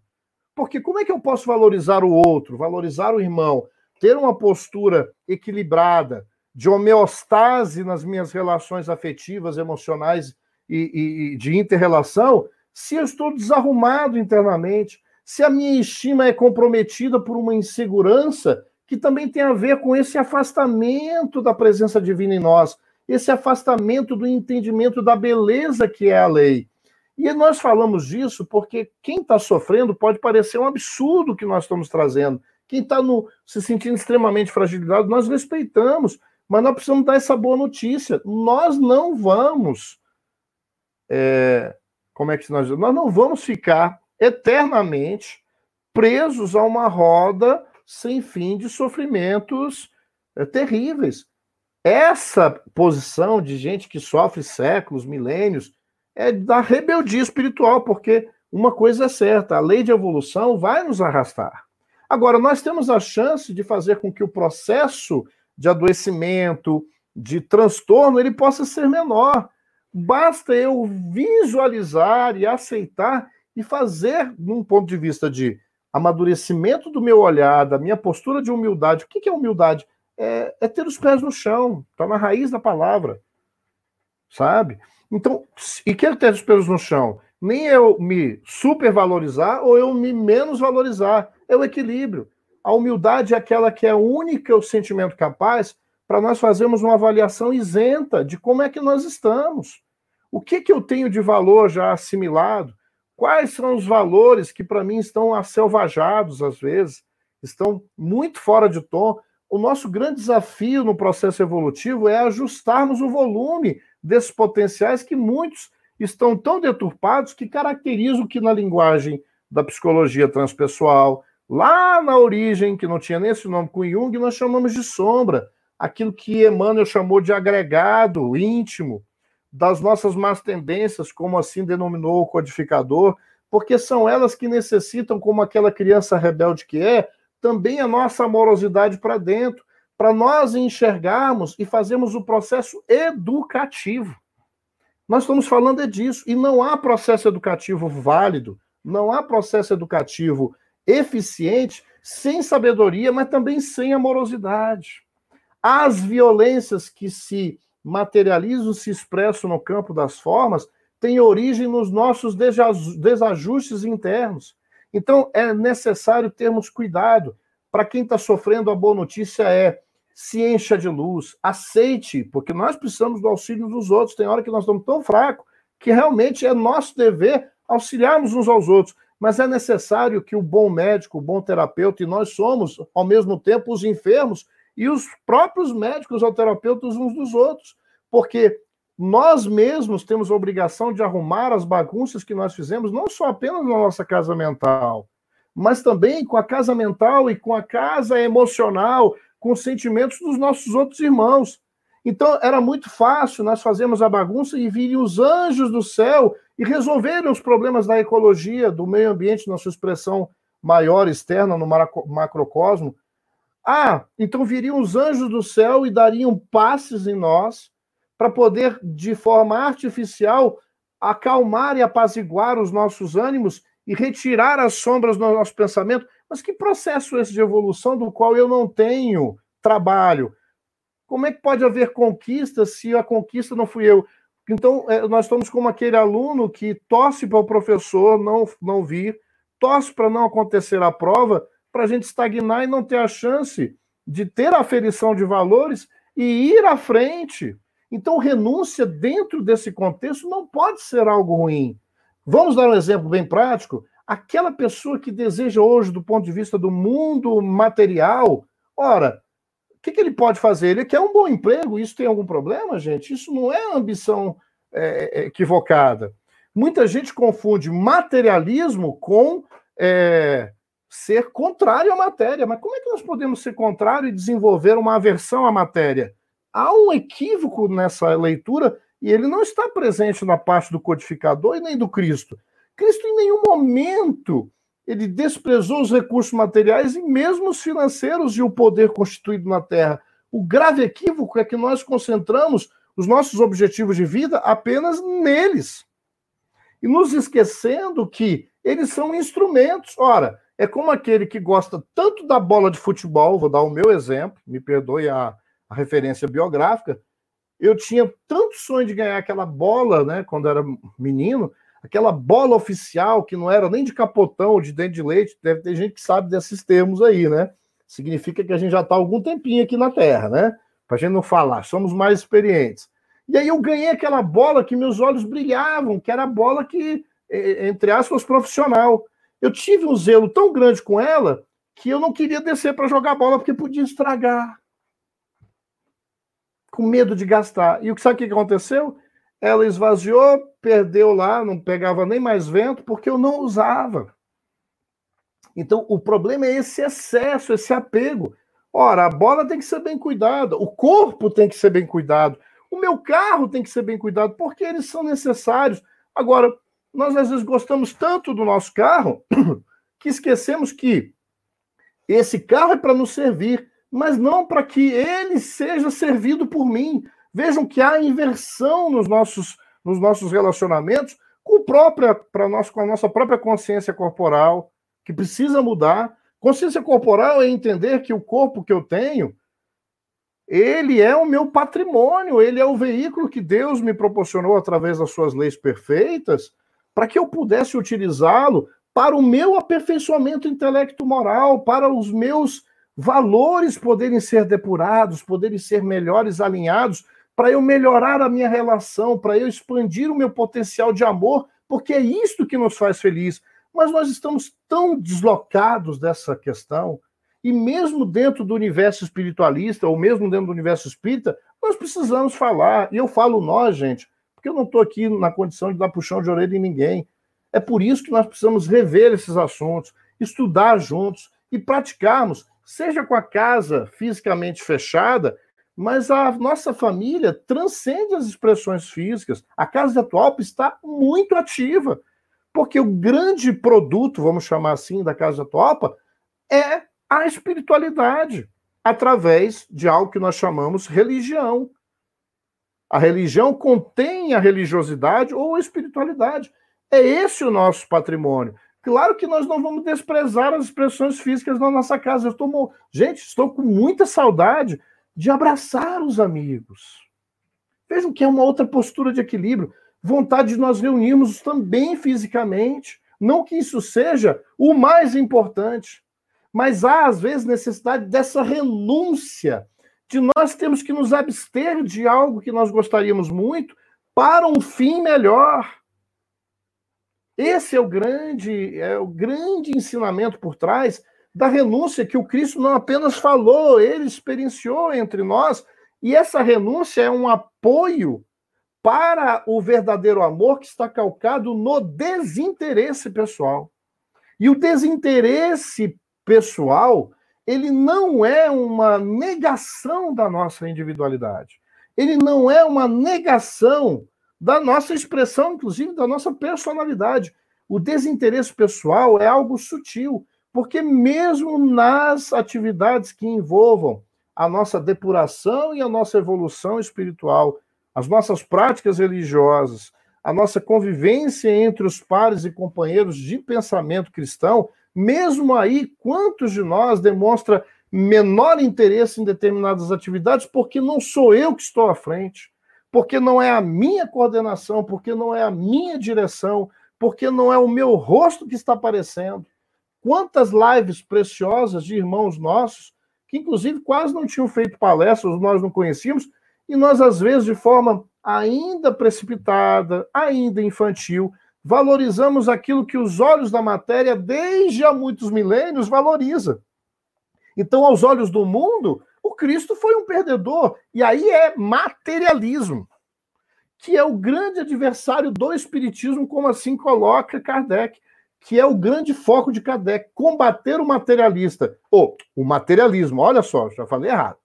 Porque como é que eu posso valorizar o outro, valorizar o irmão, ter uma postura equilibrada, de homeostase nas minhas relações afetivas, emocionais e, e, de interrelação, se eu estou desarrumado internamente, se a minha estima é comprometida por uma insegurança que também tem a ver com esse afastamento da presença divina em nós, esse afastamento do entendimento da beleza que é a lei. E nós falamos disso porque quem está sofrendo pode parecer um absurdo que nós estamos trazendo. Quem está se sentindo extremamente fragilizado, nós respeitamos, mas nós precisamos dar essa boa notícia. Nós não vamos. É, como é que nós Nós não vamos ficar eternamente presos a uma roda sem fim de sofrimentos é, terríveis. Essa posição de gente que sofre séculos, milênios, é da rebeldia espiritual, porque uma coisa é certa: a lei de evolução vai nos arrastar. Agora, nós temos a chance de fazer com que o processo de adoecimento, de transtorno, ele possa ser menor. Basta eu visualizar e aceitar e fazer, num ponto de vista de amadurecimento do meu olhar, da minha postura de humildade. O que é humildade? É, é ter os pés no chão, está na raiz da palavra, sabe? Então, e quero ter os pés no chão. Nem eu me supervalorizar ou eu me menos valorizar. É o equilíbrio. A humildade é aquela que é única o sentimento capaz para nós fazermos uma avaliação isenta de como é que nós estamos. O que, que eu tenho de valor já assimilado? Quais são os valores que para mim estão acelvajados às vezes, estão muito fora de tom? O nosso grande desafio no processo evolutivo é ajustarmos o volume desses potenciais que muitos estão tão deturpados que caracterizam que na linguagem da psicologia transpessoal, Lá na origem, que não tinha nem esse nome com Jung, nós chamamos de sombra, aquilo que Emmanuel chamou de agregado íntimo das nossas más tendências, como assim denominou o codificador, porque são elas que necessitam, como aquela criança rebelde que é, também a nossa amorosidade para dentro, para nós enxergarmos e fazermos o processo educativo. Nós estamos falando é disso, e não há processo educativo válido, não há processo educativo eficiente, sem sabedoria, mas também sem amorosidade. As violências que se materializam, se expressam no campo das formas, têm origem nos nossos desajustes internos. Então, é necessário termos cuidado. Para quem está sofrendo, a boa notícia é se encha de luz, aceite, porque nós precisamos do auxílio dos outros. Tem hora que nós estamos tão fracos que realmente é nosso dever auxiliarmos uns aos outros mas é necessário que o bom médico, o bom terapeuta, e nós somos, ao mesmo tempo, os enfermos e os próprios médicos ou terapeutas uns dos outros, porque nós mesmos temos a obrigação de arrumar as bagunças que nós fizemos, não só apenas na nossa casa mental, mas também com a casa mental e com a casa emocional com os sentimentos dos nossos outros irmãos. Então, era muito fácil nós fazermos a bagunça e virem os anjos do céu e resolverem os problemas da ecologia, do meio ambiente, na sua expressão maior, externa, no macrocosmo. Ah, então viriam os anjos do céu e dariam passes em nós para poder, de forma artificial, acalmar e apaziguar os nossos ânimos e retirar as sombras do nosso pensamento. Mas que processo é esse de evolução do qual eu não tenho trabalho? Como é que pode haver conquista se a conquista não fui eu? Então, é, nós estamos como aquele aluno que torce para o professor não, não vir, torce para não acontecer a prova, para a gente estagnar e não ter a chance de ter a aferição de valores e ir à frente. Então, renúncia dentro desse contexto não pode ser algo ruim. Vamos dar um exemplo bem prático. Aquela pessoa que deseja hoje, do ponto de vista do mundo material, ora, o que, que ele pode fazer? Ele quer um bom emprego, isso tem algum problema, gente? Isso não é ambição é, é equivocada. Muita gente confunde materialismo com é, ser contrário à matéria. Mas como é que nós podemos ser contrário e desenvolver uma aversão à matéria? Há um equívoco nessa leitura e ele não está presente na parte do codificador e nem do Cristo. Cristo em nenhum momento ele desprezou os recursos materiais e mesmo os financeiros e o poder constituído na Terra. O grave equívoco é que nós concentramos os nossos objetivos de vida apenas neles. E nos esquecendo que eles são instrumentos. Ora, é como aquele que gosta tanto da bola de futebol, vou dar o meu exemplo, me perdoe a, a referência biográfica. Eu tinha tanto sonho de ganhar aquela bola, né, quando era menino, aquela bola oficial que não era nem de capotão ou de dente de leite, deve ter gente que sabe desses termos aí, né? Significa que a gente já está algum tempinho aqui na Terra, né? Para a gente não falar, somos mais experientes. E aí eu ganhei aquela bola que meus olhos brilhavam, que era a bola que, entre aspas, profissional. Eu tive um zelo tão grande com ela que eu não queria descer para jogar bola porque podia estragar. Com medo de gastar. E o que sabe o que aconteceu? Ela esvaziou, perdeu lá, não pegava nem mais vento porque eu não usava. Então, o problema é esse excesso, esse apego. Ora, a bola tem que ser bem cuidada, o corpo tem que ser bem cuidado, o meu carro tem que ser bem cuidado, porque eles são necessários. Agora, nós às vezes gostamos tanto do nosso carro que esquecemos que esse carro é para nos servir, mas não para que ele seja servido por mim. Vejam que há inversão nos nossos, nos nossos relacionamentos com, própria, nós, com a nossa própria consciência corporal, que precisa mudar. Consciência corporal é entender que o corpo que eu tenho, ele é o meu patrimônio, ele é o veículo que Deus me proporcionou através das suas leis perfeitas para que eu pudesse utilizá-lo para o meu aperfeiçoamento intelecto-moral, para os meus valores poderem ser depurados, poderem ser melhores alinhados, para eu melhorar a minha relação, para eu expandir o meu potencial de amor, porque é isto que nos faz feliz. Mas nós estamos tão deslocados dessa questão, e mesmo dentro do universo espiritualista, ou mesmo dentro do universo espírita, nós precisamos falar. E eu falo nós, gente, porque eu não estou aqui na condição de dar puxão de orelha em ninguém. É por isso que nós precisamos rever esses assuntos, estudar juntos e praticarmos, seja com a casa fisicamente fechada, mas a nossa família transcende as expressões físicas. A casa atual está muito ativa, porque o grande produto, vamos chamar assim, da casa atual é a espiritualidade, através de algo que nós chamamos religião. A religião contém a religiosidade ou a espiritualidade. É esse o nosso patrimônio. Claro que nós não vamos desprezar as expressões físicas na nossa casa. Eu estou, gente, estou com muita saudade de abraçar os amigos. Vejam que é uma outra postura de equilíbrio. Vontade de nós reunirmos também fisicamente. Não que isso seja o mais importante, mas há, às vezes, necessidade dessa renúncia de nós temos que nos abster de algo que nós gostaríamos muito para um fim melhor. Esse é o grande, é o grande ensinamento por trás da renúncia que o Cristo não apenas falou, ele experienciou entre nós, e essa renúncia é um apoio para o verdadeiro amor que está calcado no desinteresse pessoal. E o desinteresse pessoal ele não é uma negação da nossa individualidade. Ele não é uma negação da nossa expressão, inclusive da nossa personalidade. O desinteresse pessoal é algo sutil, porque mesmo nas atividades que envolvam a nossa depuração e a nossa evolução espiritual, as nossas práticas religiosas, a nossa convivência entre os pares e companheiros de pensamento cristão, mesmo aí, quantos de nós demonstra menor interesse em determinadas atividades porque não sou eu que estou à frente, porque não é a minha coordenação, porque não é a minha direção, porque não é o meu rosto que está aparecendo. Quantas lives preciosas de irmãos nossos, que inclusive quase não tinham feito palestras, nós não conhecíamos, e nós, às vezes, de forma ainda precipitada, ainda infantil, valorizamos aquilo que os olhos da matéria, desde há muitos milênios, valoriza. Então, aos olhos do mundo, o Cristo foi um perdedor. E aí é materialismo, que é o grande adversário do Espiritismo, como assim coloca Kardec, que é o grande foco de Kardec, combater o materialista. Ou oh, o materialismo, olha só, já falei errado.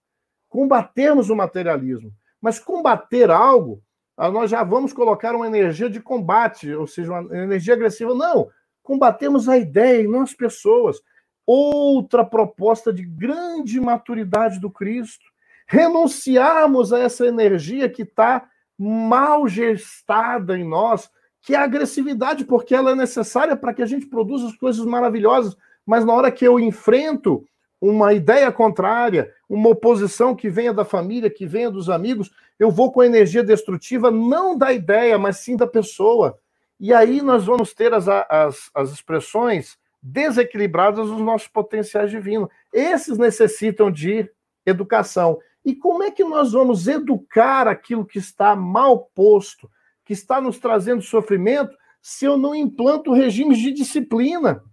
Combatermos o materialismo. Mas combater algo, ah, nós já vamos colocar uma energia de combate, ou seja, uma energia agressiva. Não, combatemos a ideia e não as pessoas. Outra proposta de grande maturidade do Cristo. Renunciarmos a essa energia que está mal gestada em nós, que é a agressividade, porque ela é necessária para que a gente produza as coisas maravilhosas. Mas na hora que eu enfrento uma ideia contrária, uma oposição que venha da família, que venha dos amigos, eu vou com a energia destrutiva não da ideia, mas sim da pessoa. E aí nós vamos ter as, as, as expressões desequilibradas dos nossos potenciais divinos. Esses necessitam de educação. E como é que nós vamos educar aquilo que está mal posto, que está nos trazendo sofrimento, se eu não implanto regimes de disciplina?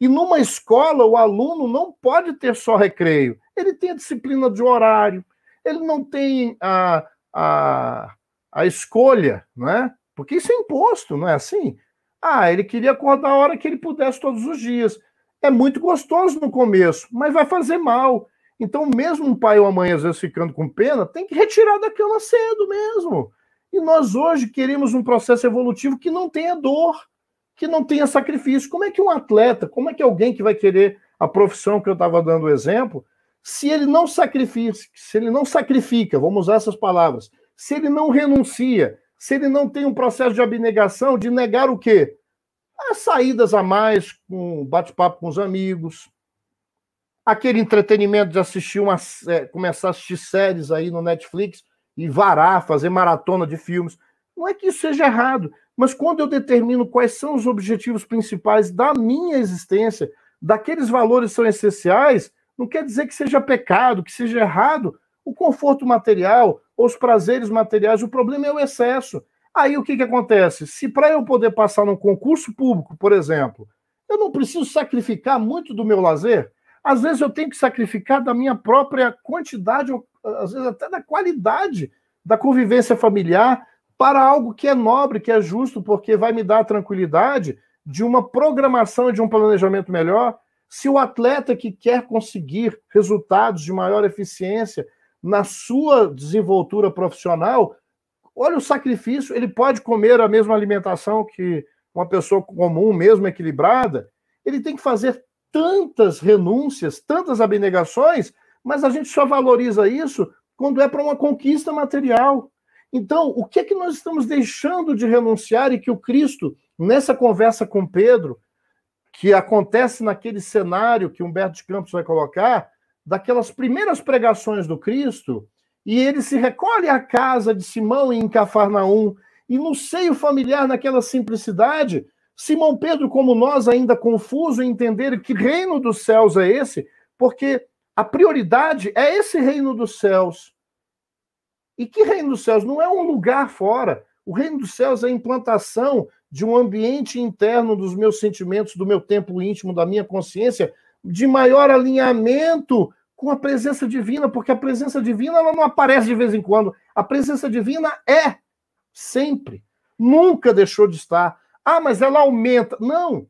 E numa escola, o aluno não pode ter só recreio. Ele tem a disciplina de horário, ele não tem a, a, a escolha, não é? Porque isso é imposto, não é assim? Ah, ele queria acordar a hora que ele pudesse todos os dias. É muito gostoso no começo, mas vai fazer mal. Então, mesmo um pai ou uma mãe, às vezes, ficando com pena, tem que retirar da cama cedo mesmo. E nós hoje queremos um processo evolutivo que não tenha dor que não tenha sacrifício. Como é que um atleta, como é que alguém que vai querer a profissão que eu estava dando o exemplo, se ele não sacrifica, se ele não sacrifica, vamos usar essas palavras, se ele não renuncia, se ele não tem um processo de abnegação, de negar o quê? As saídas a mais, com bate-papo com os amigos, aquele entretenimento de assistir uma, é, começar a assistir séries aí no Netflix e varar, fazer maratona de filmes. Não é que isso seja errado, mas quando eu determino quais são os objetivos principais da minha existência, daqueles valores são essenciais, não quer dizer que seja pecado, que seja errado o conforto material os prazeres materiais. O problema é o excesso. Aí o que, que acontece? Se para eu poder passar num concurso público, por exemplo, eu não preciso sacrificar muito do meu lazer, às vezes eu tenho que sacrificar da minha própria quantidade, às vezes até da qualidade da convivência familiar, para algo que é nobre, que é justo, porque vai me dar a tranquilidade de uma programação e de um planejamento melhor. Se o atleta que quer conseguir resultados de maior eficiência na sua desenvoltura profissional, olha o sacrifício, ele pode comer a mesma alimentação que uma pessoa comum, mesmo equilibrada, ele tem que fazer tantas renúncias, tantas abnegações, mas a gente só valoriza isso quando é para uma conquista material. Então, o que é que nós estamos deixando de renunciar e que o Cristo, nessa conversa com Pedro, que acontece naquele cenário que Humberto de Campos vai colocar, daquelas primeiras pregações do Cristo, e ele se recolhe à casa de Simão em Cafarnaum, e no seio familiar, naquela simplicidade, Simão Pedro, como nós, ainda confuso em entender que reino dos céus é esse, porque a prioridade é esse reino dos céus. E que reino dos céus? Não é um lugar fora. O reino dos céus é a implantação de um ambiente interno dos meus sentimentos, do meu templo íntimo, da minha consciência, de maior alinhamento com a presença divina, porque a presença divina ela não aparece de vez em quando. A presença divina é sempre. Nunca deixou de estar. Ah, mas ela aumenta. Não,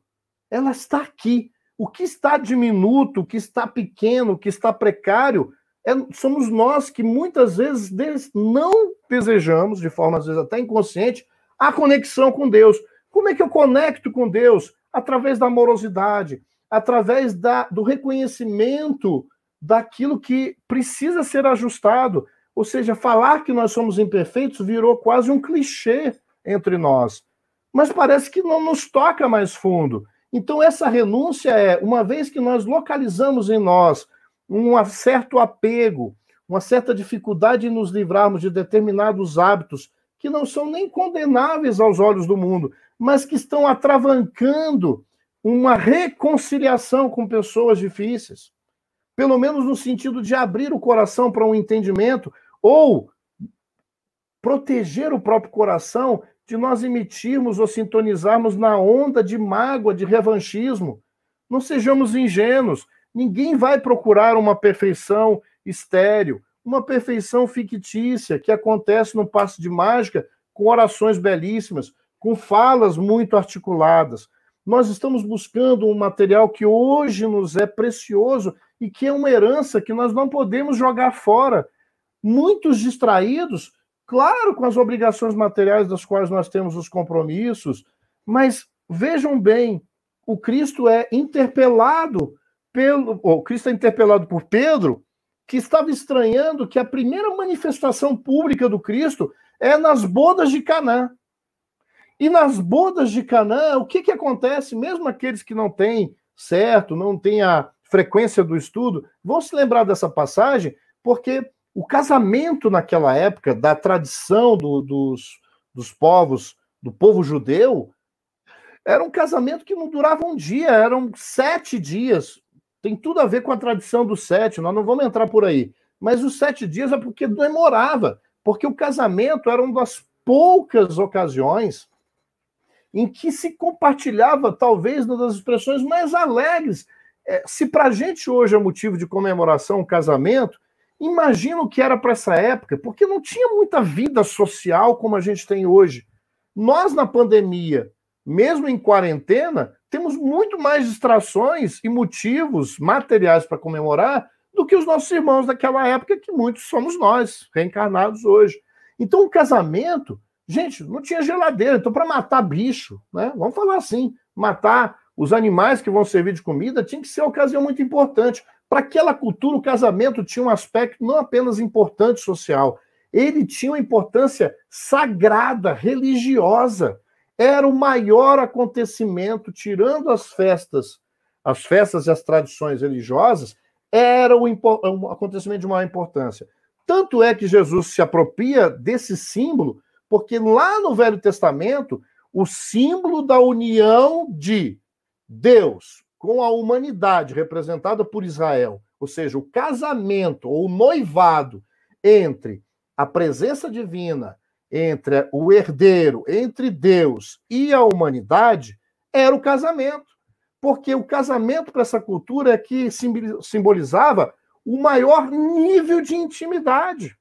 ela está aqui. O que está diminuto, o que está pequeno, o que está precário, é, somos nós que muitas vezes não desejamos, de forma às vezes até inconsciente, a conexão com Deus. Como é que eu conecto com Deus? Através da amorosidade, através da, do reconhecimento daquilo que precisa ser ajustado. Ou seja, falar que nós somos imperfeitos virou quase um clichê entre nós. Mas parece que não nos toca mais fundo. Então, essa renúncia é, uma vez que nós localizamos em nós um certo apego, uma certa dificuldade em nos livrarmos de determinados hábitos que não são nem condenáveis aos olhos do mundo, mas que estão atravancando uma reconciliação com pessoas difíceis. Pelo menos no sentido de abrir o coração para um entendimento ou proteger o próprio coração de nós emitirmos ou sintonizarmos na onda de mágoa, de revanchismo. Não sejamos ingênuos. Ninguém vai procurar uma perfeição estéril, uma perfeição fictícia que acontece num passo de mágica com orações belíssimas, com falas muito articuladas. Nós estamos buscando um material que hoje nos é precioso e que é uma herança que nós não podemos jogar fora. Muitos distraídos, claro, com as obrigações materiais das quais nós temos os compromissos, mas vejam bem, o Cristo é interpelado pelo, o Cristo é interpelado por Pedro, que estava estranhando que a primeira manifestação pública do Cristo é nas bodas de Canaã. E nas bodas de Canaã, o que, que acontece? Mesmo aqueles que não têm certo, não têm a frequência do estudo, vão se lembrar dessa passagem, porque o casamento naquela época, da tradição do, dos, dos povos, do povo judeu, era um casamento que não durava um dia, eram sete dias. Tem tudo a ver com a tradição do sete, nós não vamos entrar por aí. Mas os sete dias é porque demorava, porque o casamento era uma das poucas ocasiões em que se compartilhava, talvez, uma das expressões mais alegres. É, se para a gente hoje é motivo de comemoração o casamento, imagina o que era para essa época, porque não tinha muita vida social como a gente tem hoje. Nós, na pandemia, mesmo em quarentena, temos muito mais distrações e motivos materiais para comemorar do que os nossos irmãos daquela época, que muitos somos nós, reencarnados hoje. Então, o casamento Gente, não tinha geladeira, então para matar bicho, né? Vamos falar assim, matar os animais que vão servir de comida tinha que ser uma ocasião muito importante. Para aquela cultura, o casamento tinha um aspecto não apenas importante social, ele tinha uma importância sagrada, religiosa. Era o maior acontecimento, tirando as festas, as festas e as tradições religiosas, era o um acontecimento de maior importância. Tanto é que Jesus se apropria desse símbolo porque lá no Velho Testamento, o símbolo da união de Deus com a humanidade representada por Israel, ou seja, o casamento ou o noivado entre a presença divina, entre o herdeiro, entre Deus e a humanidade, era o casamento. Porque o casamento para essa cultura é que simbolizava o maior nível de intimidade.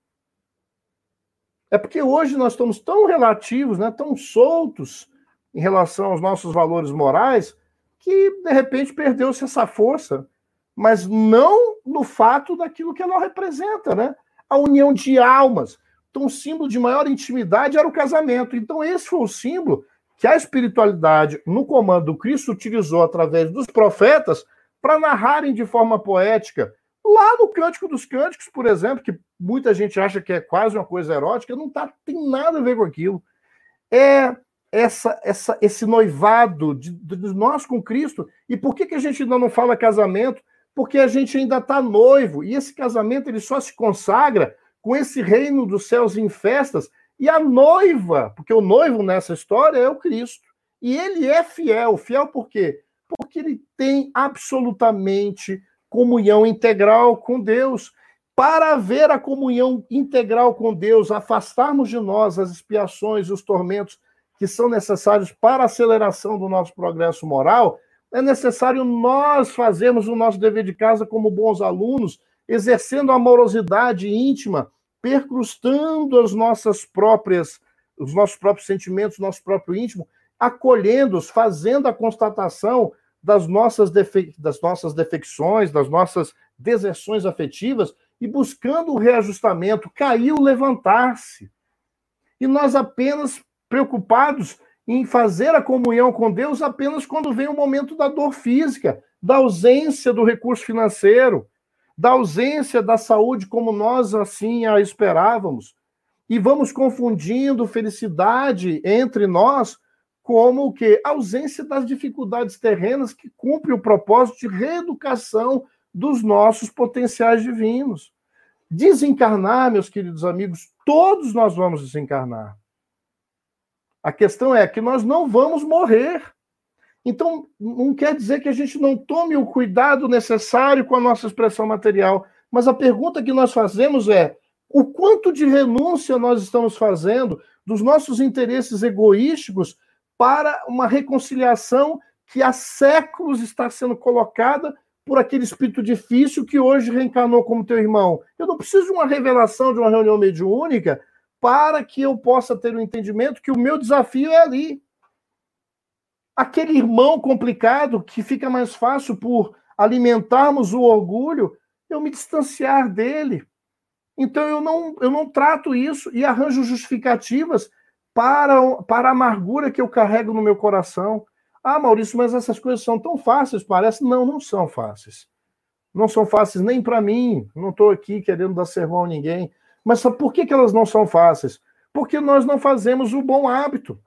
É porque hoje nós estamos tão relativos, né, tão soltos em relação aos nossos valores morais, que de repente perdeu-se essa força, mas não no fato daquilo que ela representa, né? A união de almas. Então, o símbolo de maior intimidade era o casamento. Então, esse foi o símbolo que a espiritualidade, no comando do Cristo, utilizou através dos profetas para narrarem de forma poética Lá no Cântico dos Cânticos, por exemplo, que muita gente acha que é quase uma coisa erótica, não tá, tem nada a ver com aquilo. É essa, essa, esse noivado de, de nós com Cristo. E por que, que a gente ainda não fala casamento? Porque a gente ainda está noivo. E esse casamento ele só se consagra com esse reino dos céus em festas. E a noiva, porque o noivo nessa história é o Cristo. E ele é fiel. Fiel por quê? Porque ele tem absolutamente comunhão integral com Deus. Para haver a comunhão integral com Deus, afastarmos de nós as expiações e os tormentos que são necessários para a aceleração do nosso progresso moral, é necessário nós fazermos o nosso dever de casa como bons alunos, exercendo a amorosidade íntima, percrustando as nossas próprias, os nossos próprios sentimentos, nosso próprio íntimo, acolhendo-os, fazendo a constatação das nossas, defe... das nossas defecções, das nossas deserções afetivas e buscando o reajustamento, caiu, levantar-se. E nós apenas preocupados em fazer a comunhão com Deus apenas quando vem o momento da dor física, da ausência do recurso financeiro, da ausência da saúde como nós assim a esperávamos. E vamos confundindo felicidade entre nós como o que ausência das dificuldades terrenas que cumpre o propósito de reeducação dos nossos potenciais divinos. Desencarnar, meus queridos amigos, todos nós vamos desencarnar. A questão é que nós não vamos morrer. Então, não quer dizer que a gente não tome o cuidado necessário com a nossa expressão material, mas a pergunta que nós fazemos é: o quanto de renúncia nós estamos fazendo dos nossos interesses egoísticos para uma reconciliação que há séculos está sendo colocada por aquele espírito difícil que hoje reencarnou como teu irmão. Eu não preciso de uma revelação de uma reunião mediúnica para que eu possa ter o um entendimento que o meu desafio é ali. Aquele irmão complicado que fica mais fácil por alimentarmos o orgulho, eu me distanciar dele. Então eu não, eu não trato isso e arranjo justificativas para, para a amargura que eu carrego no meu coração. Ah, Maurício, mas essas coisas são tão fáceis, parece. Não, não são fáceis. Não são fáceis nem para mim. Não estou aqui querendo dar sermão a ninguém. Mas por que, que elas não são fáceis? Porque nós não fazemos o bom hábito.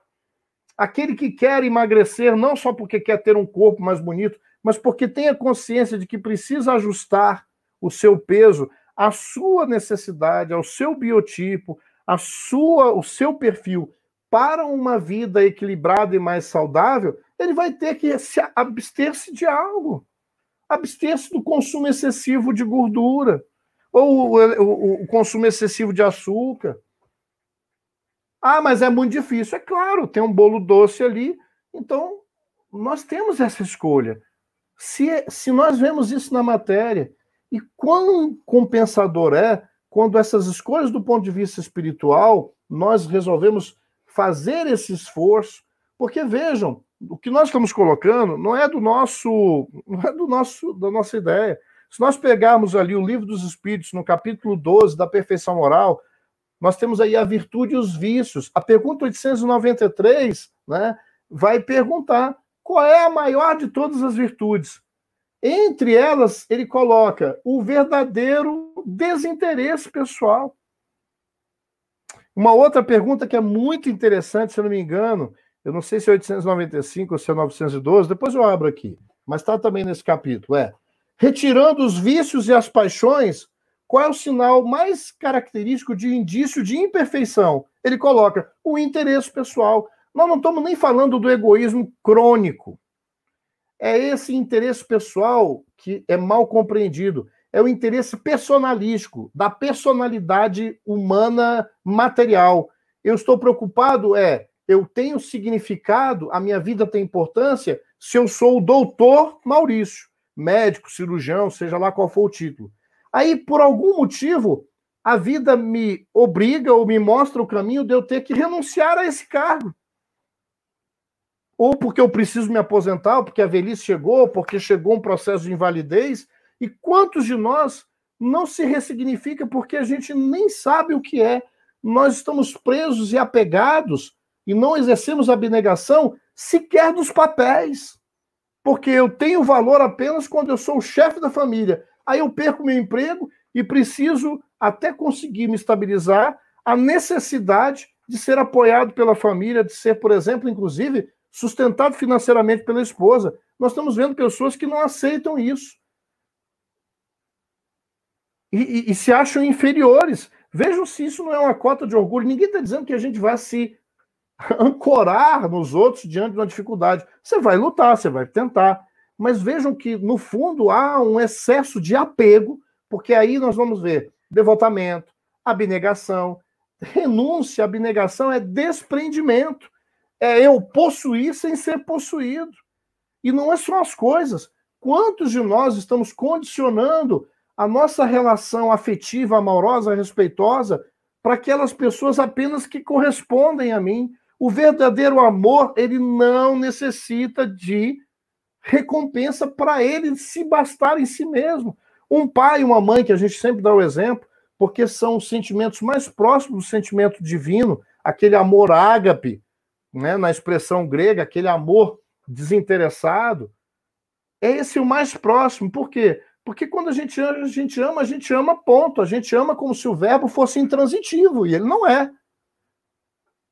Aquele que quer emagrecer, não só porque quer ter um corpo mais bonito, mas porque tem a consciência de que precisa ajustar o seu peso à sua necessidade, ao seu biotipo, a sua, o seu perfil para uma vida equilibrada e mais saudável, ele vai ter que se abster-se de algo. Abster-se do consumo excessivo de gordura, ou o, o, o, consumo excessivo de açúcar. Ah, mas é muito difícil. É claro, tem um bolo doce ali. Então, nós temos essa escolha. Se, se nós vemos isso na matéria, e quão compensador é quando essas escolhas do ponto de vista espiritual, nós resolvemos fazer esse esforço, porque vejam, o que nós estamos colocando não é do nosso, não é do nosso, da nossa ideia. Se nós pegarmos ali o livro dos Espíritos, no capítulo 12 da perfeição moral, nós temos aí a virtude e os vícios. A pergunta 893 né, vai perguntar qual é a maior de todas as virtudes. Entre elas, ele coloca o verdadeiro desinteresse pessoal. Uma outra pergunta que é muito interessante, se eu não me engano, eu não sei se é 895 ou se é 912, depois eu abro aqui, mas está também nesse capítulo, é retirando os vícios e as paixões, qual é o sinal mais característico de indício de imperfeição? Ele coloca o interesse pessoal. Nós não estamos nem falando do egoísmo crônico. É esse interesse pessoal que é mal compreendido é o interesse personalístico, da personalidade humana material. Eu estou preocupado, é, eu tenho significado, a minha vida tem importância se eu sou o doutor Maurício, médico, cirurgião, seja lá qual for o título. Aí, por algum motivo, a vida me obriga ou me mostra o caminho de eu ter que renunciar a esse cargo. Ou porque eu preciso me aposentar, ou porque a velhice chegou, porque chegou um processo de invalidez, e quantos de nós não se ressignifica porque a gente nem sabe o que é? Nós estamos presos e apegados e não exercemos abnegação sequer dos papéis. Porque eu tenho valor apenas quando eu sou o chefe da família. Aí eu perco meu emprego e preciso, até conseguir me estabilizar, a necessidade de ser apoiado pela família, de ser, por exemplo, inclusive, sustentado financeiramente pela esposa. Nós estamos vendo pessoas que não aceitam isso e, e, e se acham inferiores. Vejam se isso não é uma cota de orgulho. Ninguém está dizendo que a gente vai se ancorar nos outros diante de uma dificuldade. Você vai lutar, você vai tentar. Mas vejam que, no fundo, há um excesso de apego, porque aí nós vamos ver devotamento, abnegação, renúncia, abnegação é desprendimento. É eu possuir sem ser possuído. E não é só as coisas. Quantos de nós estamos condicionando a nossa relação afetiva, amorosa, respeitosa para aquelas pessoas apenas que correspondem a mim. O verdadeiro amor, ele não necessita de recompensa para ele se bastar em si mesmo. Um pai e uma mãe, que a gente sempre dá o exemplo, porque são os sentimentos mais próximos do sentimento divino, aquele amor ágape, né, na expressão grega, aquele amor desinteressado. É esse o mais próximo. Por quê? Porque quando a gente ama, a gente ama, a gente ama, ponto. A gente ama como se o verbo fosse intransitivo, e ele não é.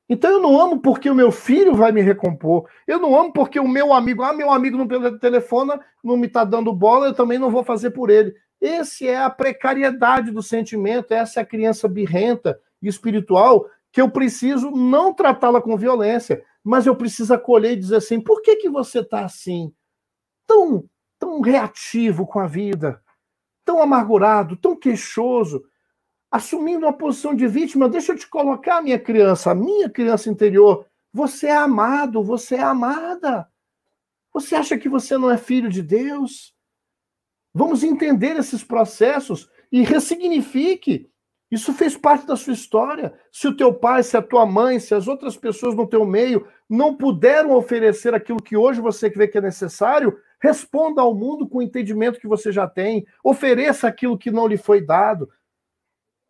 Então eu não amo porque o meu filho vai me recompor. Eu não amo porque o meu amigo, ah, meu amigo não telefona, não me está dando bola, eu também não vou fazer por ele. Esse é a precariedade do sentimento, essa é a criança birrenta e espiritual que eu preciso não tratá-la com violência, mas eu preciso acolher e dizer assim: por que, que você está assim? Tão tão reativo com a vida, tão amargurado, tão queixoso, assumindo uma posição de vítima. Deixa eu te colocar, minha criança, a minha criança interior. Você é amado, você é amada. Você acha que você não é filho de Deus? Vamos entender esses processos e ressignifique. Isso fez parte da sua história. Se o teu pai, se a tua mãe, se as outras pessoas no teu meio não puderam oferecer aquilo que hoje você vê que é necessário, Responda ao mundo com o entendimento que você já tem. Ofereça aquilo que não lhe foi dado.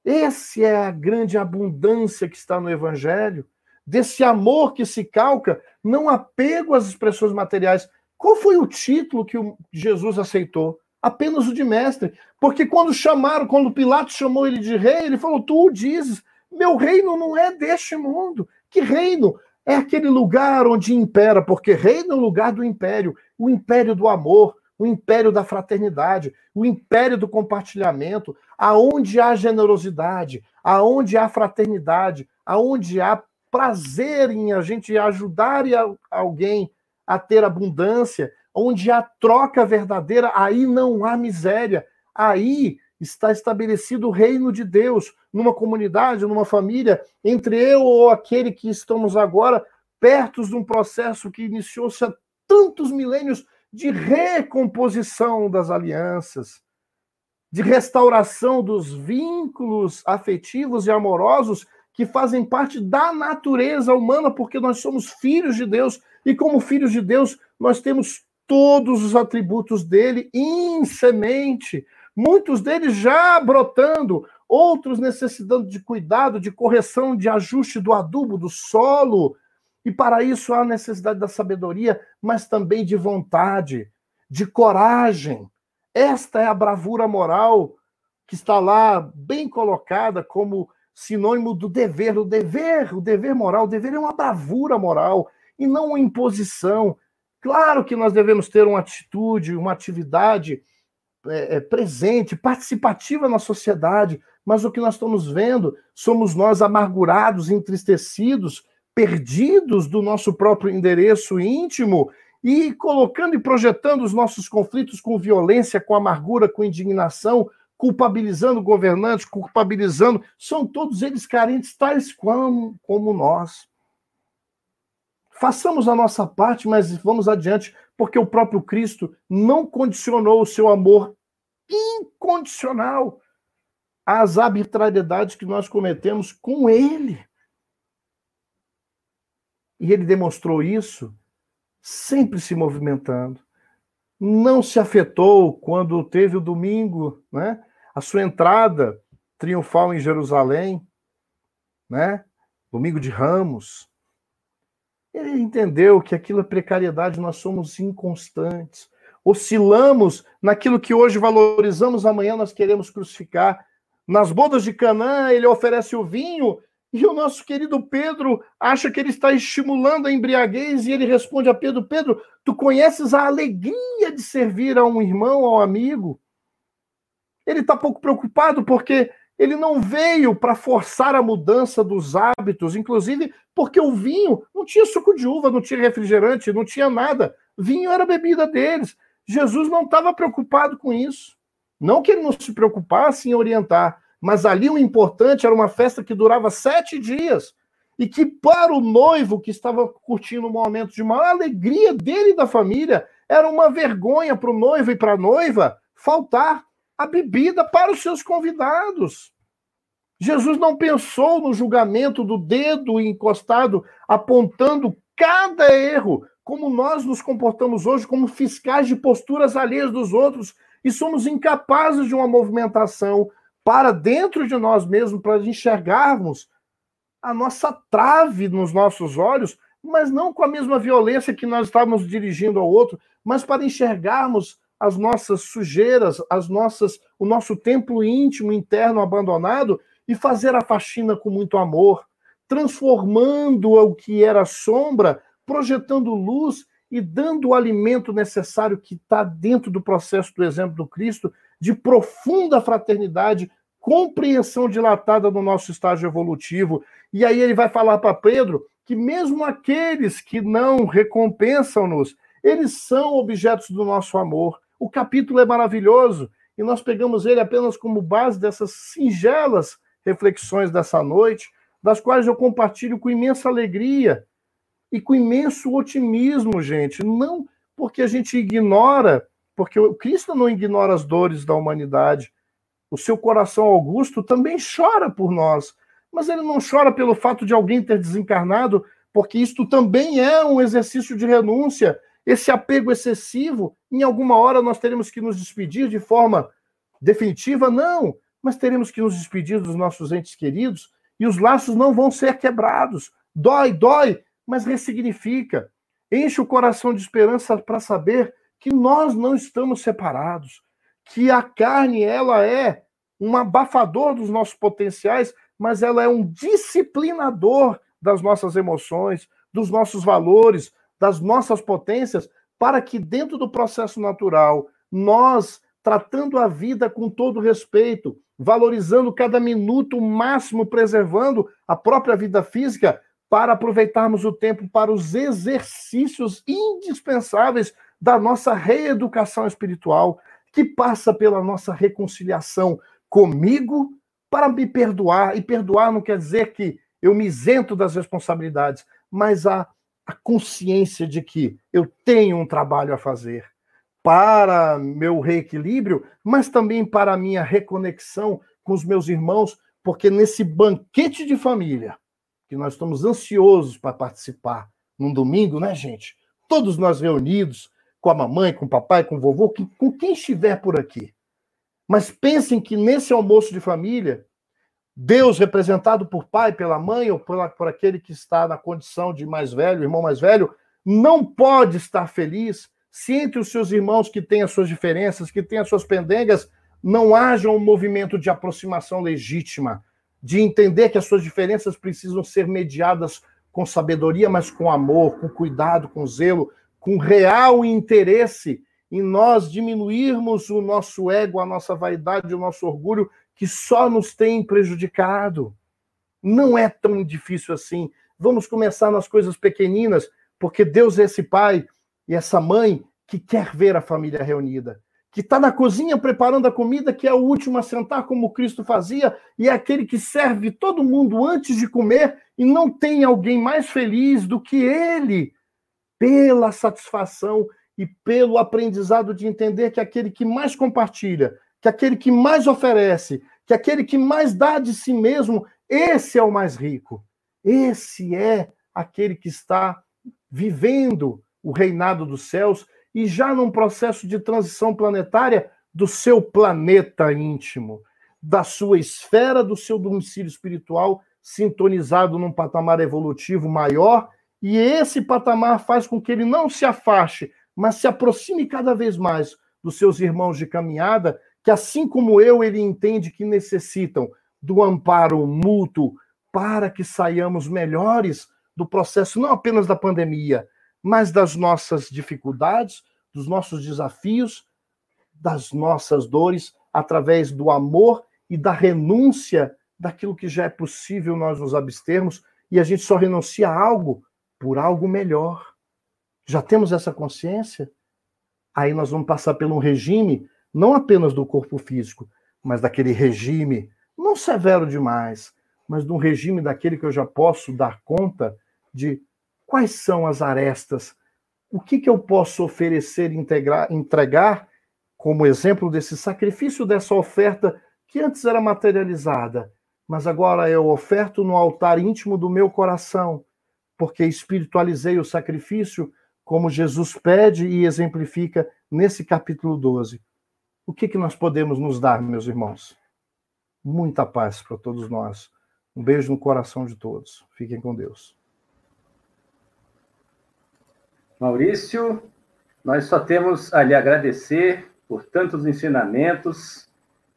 Essa é a grande abundância que está no Evangelho, desse amor que se calca, não apego às expressões materiais. Qual foi o título que Jesus aceitou? Apenas o de mestre. Porque quando chamaram, quando Pilatos chamou ele de rei, ele falou: Tu o dizes, meu reino não é deste mundo. Que reino? É aquele lugar onde impera, porque reino é o lugar do império o império do amor, o império da fraternidade, o império do compartilhamento, aonde há generosidade, aonde há fraternidade, aonde há prazer em a gente ajudar alguém a ter abundância, onde há troca verdadeira, aí não há miséria. Aí está estabelecido o reino de Deus numa comunidade, numa família, entre eu ou aquele que estamos agora perto de um processo que iniciou-se há tantos milênios de recomposição das alianças, de restauração dos vínculos afetivos e amorosos que fazem parte da natureza humana, porque nós somos filhos de Deus e, como filhos de Deus, nós temos todos os atributos dele em semente, muitos deles já brotando, outros necessitando de cuidado, de correção, de ajuste do adubo, do solo, e para isso há necessidade da sabedoria, mas também de vontade, de coragem. Esta é a bravura moral que está lá bem colocada como sinônimo do dever, o dever, o dever moral, o dever é uma bravura moral e não uma imposição. Claro que nós devemos ter uma atitude, uma atividade é, é, presente, participativa na sociedade, mas o que nós estamos vendo somos nós amargurados, entristecidos, perdidos do nosso próprio endereço íntimo e colocando e projetando os nossos conflitos com violência, com amargura, com indignação, culpabilizando governantes, culpabilizando, são todos eles carentes, tais como, como nós. Façamos a nossa parte, mas vamos adiante, porque o próprio Cristo não condicionou o seu amor incondicional às arbitrariedades que nós cometemos com Ele. E ele demonstrou isso sempre se movimentando. Não se afetou quando teve o domingo, né? A sua entrada triunfal em Jerusalém, né? Domingo de Ramos. Ele entendeu que aquilo é precariedade, nós somos inconstantes. Oscilamos naquilo que hoje valorizamos, amanhã nós queremos crucificar. Nas bodas de Canaã, ele oferece o vinho e o nosso querido Pedro acha que ele está estimulando a embriaguez e ele responde a Pedro: Pedro, tu conheces a alegria de servir a um irmão, a um amigo? Ele está pouco preocupado porque ele não veio para forçar a mudança dos hábitos, inclusive porque o vinho não tinha suco de uva, não tinha refrigerante, não tinha nada. Vinho era bebida deles. Jesus não estava preocupado com isso. Não que ele não se preocupasse em orientar, mas ali o importante era uma festa que durava sete dias. E que para o noivo que estava curtindo um momento de maior alegria dele e da família, era uma vergonha para o noivo e para a noiva faltar a bebida para os seus convidados. Jesus não pensou no julgamento do dedo encostado, apontando cada erro, como nós nos comportamos hoje como fiscais de posturas alheias dos outros e somos incapazes de uma movimentação para dentro de nós mesmos, para enxergarmos a nossa trave nos nossos olhos, mas não com a mesma violência que nós estávamos dirigindo ao outro, mas para enxergarmos as nossas sujeiras, as nossas, o nosso templo íntimo interno abandonado e fazer a faxina com muito amor, transformando o que era sombra, projetando luz e dando o alimento necessário que está dentro do processo do exemplo do Cristo, de profunda fraternidade, compreensão dilatada do nosso estágio evolutivo. E aí ele vai falar para Pedro que mesmo aqueles que não recompensam-nos, eles são objetos do nosso amor. O capítulo é maravilhoso e nós pegamos ele apenas como base dessas singelas reflexões dessa noite, das quais eu compartilho com imensa alegria e com imenso otimismo, gente. Não porque a gente ignora, porque o Cristo não ignora as dores da humanidade. O seu coração augusto também chora por nós, mas ele não chora pelo fato de alguém ter desencarnado, porque isto também é um exercício de renúncia esse apego excessivo, em alguma hora nós teremos que nos despedir de forma definitiva? Não, mas teremos que nos despedir dos nossos entes queridos e os laços não vão ser quebrados. Dói, dói, mas ressignifica. Enche o coração de esperança para saber que nós não estamos separados, que a carne ela é um abafador dos nossos potenciais, mas ela é um disciplinador das nossas emoções, dos nossos valores, das nossas potências, para que dentro do processo natural, nós, tratando a vida com todo respeito, valorizando cada minuto o máximo, preservando a própria vida física, para aproveitarmos o tempo para os exercícios indispensáveis da nossa reeducação espiritual, que passa pela nossa reconciliação comigo para me perdoar. E perdoar não quer dizer que eu me isento das responsabilidades, mas a a consciência de que eu tenho um trabalho a fazer para meu reequilíbrio, mas também para a minha reconexão com os meus irmãos, porque nesse banquete de família, que nós estamos ansiosos para participar num domingo, né, gente? Todos nós reunidos, com a mamãe, com o papai, com o vovô, com quem estiver por aqui. Mas pensem que nesse almoço de família, Deus representado por pai, pela mãe ou por, por aquele que está na condição de mais velho, irmão mais velho, não pode estar feliz se entre os seus irmãos que têm as suas diferenças, que têm as suas pendengas, não haja um movimento de aproximação legítima, de entender que as suas diferenças precisam ser mediadas com sabedoria, mas com amor, com cuidado, com zelo, com real interesse em nós diminuirmos o nosso ego, a nossa vaidade, o nosso orgulho que só nos tem prejudicado. Não é tão difícil assim. Vamos começar nas coisas pequeninas, porque Deus é esse pai e essa mãe que quer ver a família reunida, que está na cozinha preparando a comida, que é o último a sentar, como Cristo fazia, e é aquele que serve todo mundo antes de comer, e não tem alguém mais feliz do que ele, pela satisfação e pelo aprendizado de entender que aquele que mais compartilha que aquele que mais oferece, que aquele que mais dá de si mesmo, esse é o mais rico. Esse é aquele que está vivendo o reinado dos céus e já num processo de transição planetária do seu planeta íntimo, da sua esfera, do seu domicílio espiritual, sintonizado num patamar evolutivo maior, e esse patamar faz com que ele não se afaste, mas se aproxime cada vez mais dos seus irmãos de caminhada que assim como eu, ele entende que necessitam do amparo mútuo para que saiamos melhores do processo, não apenas da pandemia, mas das nossas dificuldades, dos nossos desafios, das nossas dores, através do amor e da renúncia daquilo que já é possível nós nos abstermos, e a gente só renuncia a algo por algo melhor. Já temos essa consciência? Aí nós vamos passar por um regime não apenas do corpo físico, mas daquele regime, não severo demais, mas de um regime daquele que eu já posso dar conta de quais são as arestas, o que, que eu posso oferecer, integrar, entregar como exemplo desse sacrifício, dessa oferta que antes era materializada, mas agora eu oferto no altar íntimo do meu coração, porque espiritualizei o sacrifício, como Jesus pede e exemplifica nesse capítulo 12. O que, que nós podemos nos dar, meus irmãos? Muita paz para todos nós. Um beijo no coração de todos. Fiquem com Deus. Maurício, nós só temos a lhe agradecer por tantos ensinamentos,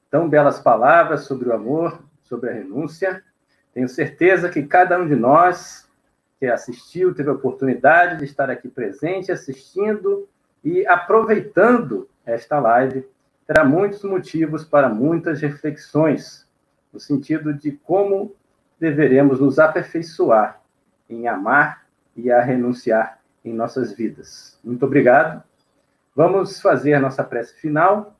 tão belas palavras sobre o amor, sobre a renúncia. Tenho certeza que cada um de nós assistiu, teve a oportunidade de estar aqui presente, assistindo e aproveitando esta live, terá muitos motivos para muitas reflexões, no sentido de como deveremos nos aperfeiçoar em amar e a renunciar em nossas vidas. Muito obrigado. Vamos fazer nossa prece final,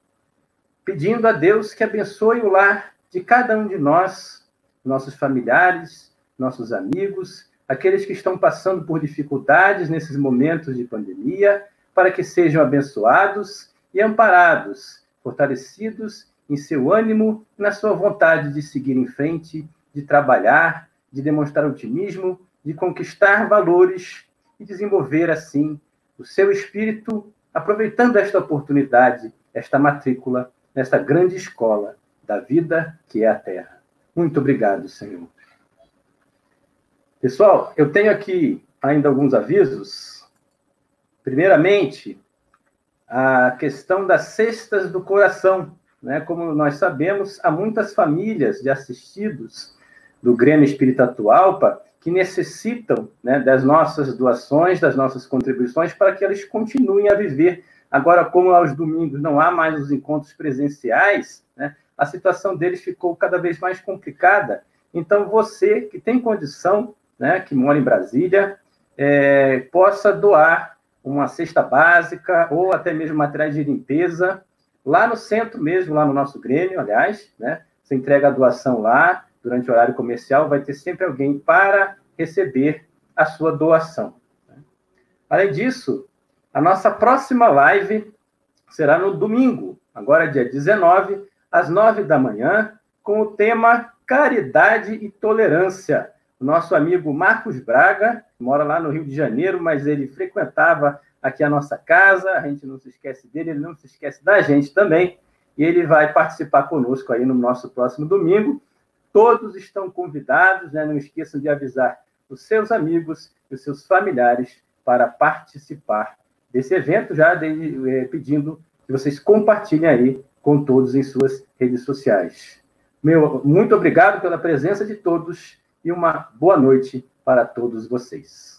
pedindo a Deus que abençoe o lar de cada um de nós, nossos familiares, nossos amigos, aqueles que estão passando por dificuldades nesses momentos de pandemia, para que sejam abençoados e amparados, fortalecidos em seu ânimo na sua vontade de seguir em frente, de trabalhar, de demonstrar otimismo, de conquistar valores e desenvolver assim o seu espírito, aproveitando esta oportunidade, esta matrícula, nesta grande escola da vida que é a Terra. Muito obrigado, Senhor. Pessoal, eu tenho aqui ainda alguns avisos. Primeiramente, a questão das cestas do coração. Né? Como nós sabemos, há muitas famílias de assistidos do Grêmio Espírita Atualpa que necessitam né, das nossas doações, das nossas contribuições, para que eles continuem a viver. Agora, como aos domingos não há mais os encontros presenciais, né, a situação deles ficou cada vez mais complicada. Então, você que tem condição, né, que mora em Brasília, é, possa doar uma cesta básica ou até mesmo materiais de limpeza lá no centro mesmo, lá no nosso Grêmio, aliás, né? Você entrega a doação lá, durante o horário comercial, vai ter sempre alguém para receber a sua doação. Né? Além disso, a nossa próxima live será no domingo, agora dia 19, às 9 da manhã, com o tema Caridade e Tolerância. Nosso amigo Marcos Braga, mora lá no Rio de Janeiro, mas ele frequentava aqui a nossa casa, a gente não se esquece dele, ele não se esquece da gente também, e ele vai participar conosco aí no nosso próximo domingo. Todos estão convidados, né? não esqueçam de avisar os seus amigos e os seus familiares para participar desse evento, já de, eh, pedindo que vocês compartilhem aí com todos em suas redes sociais. Meu, muito obrigado pela presença de todos e uma boa noite para todos vocês.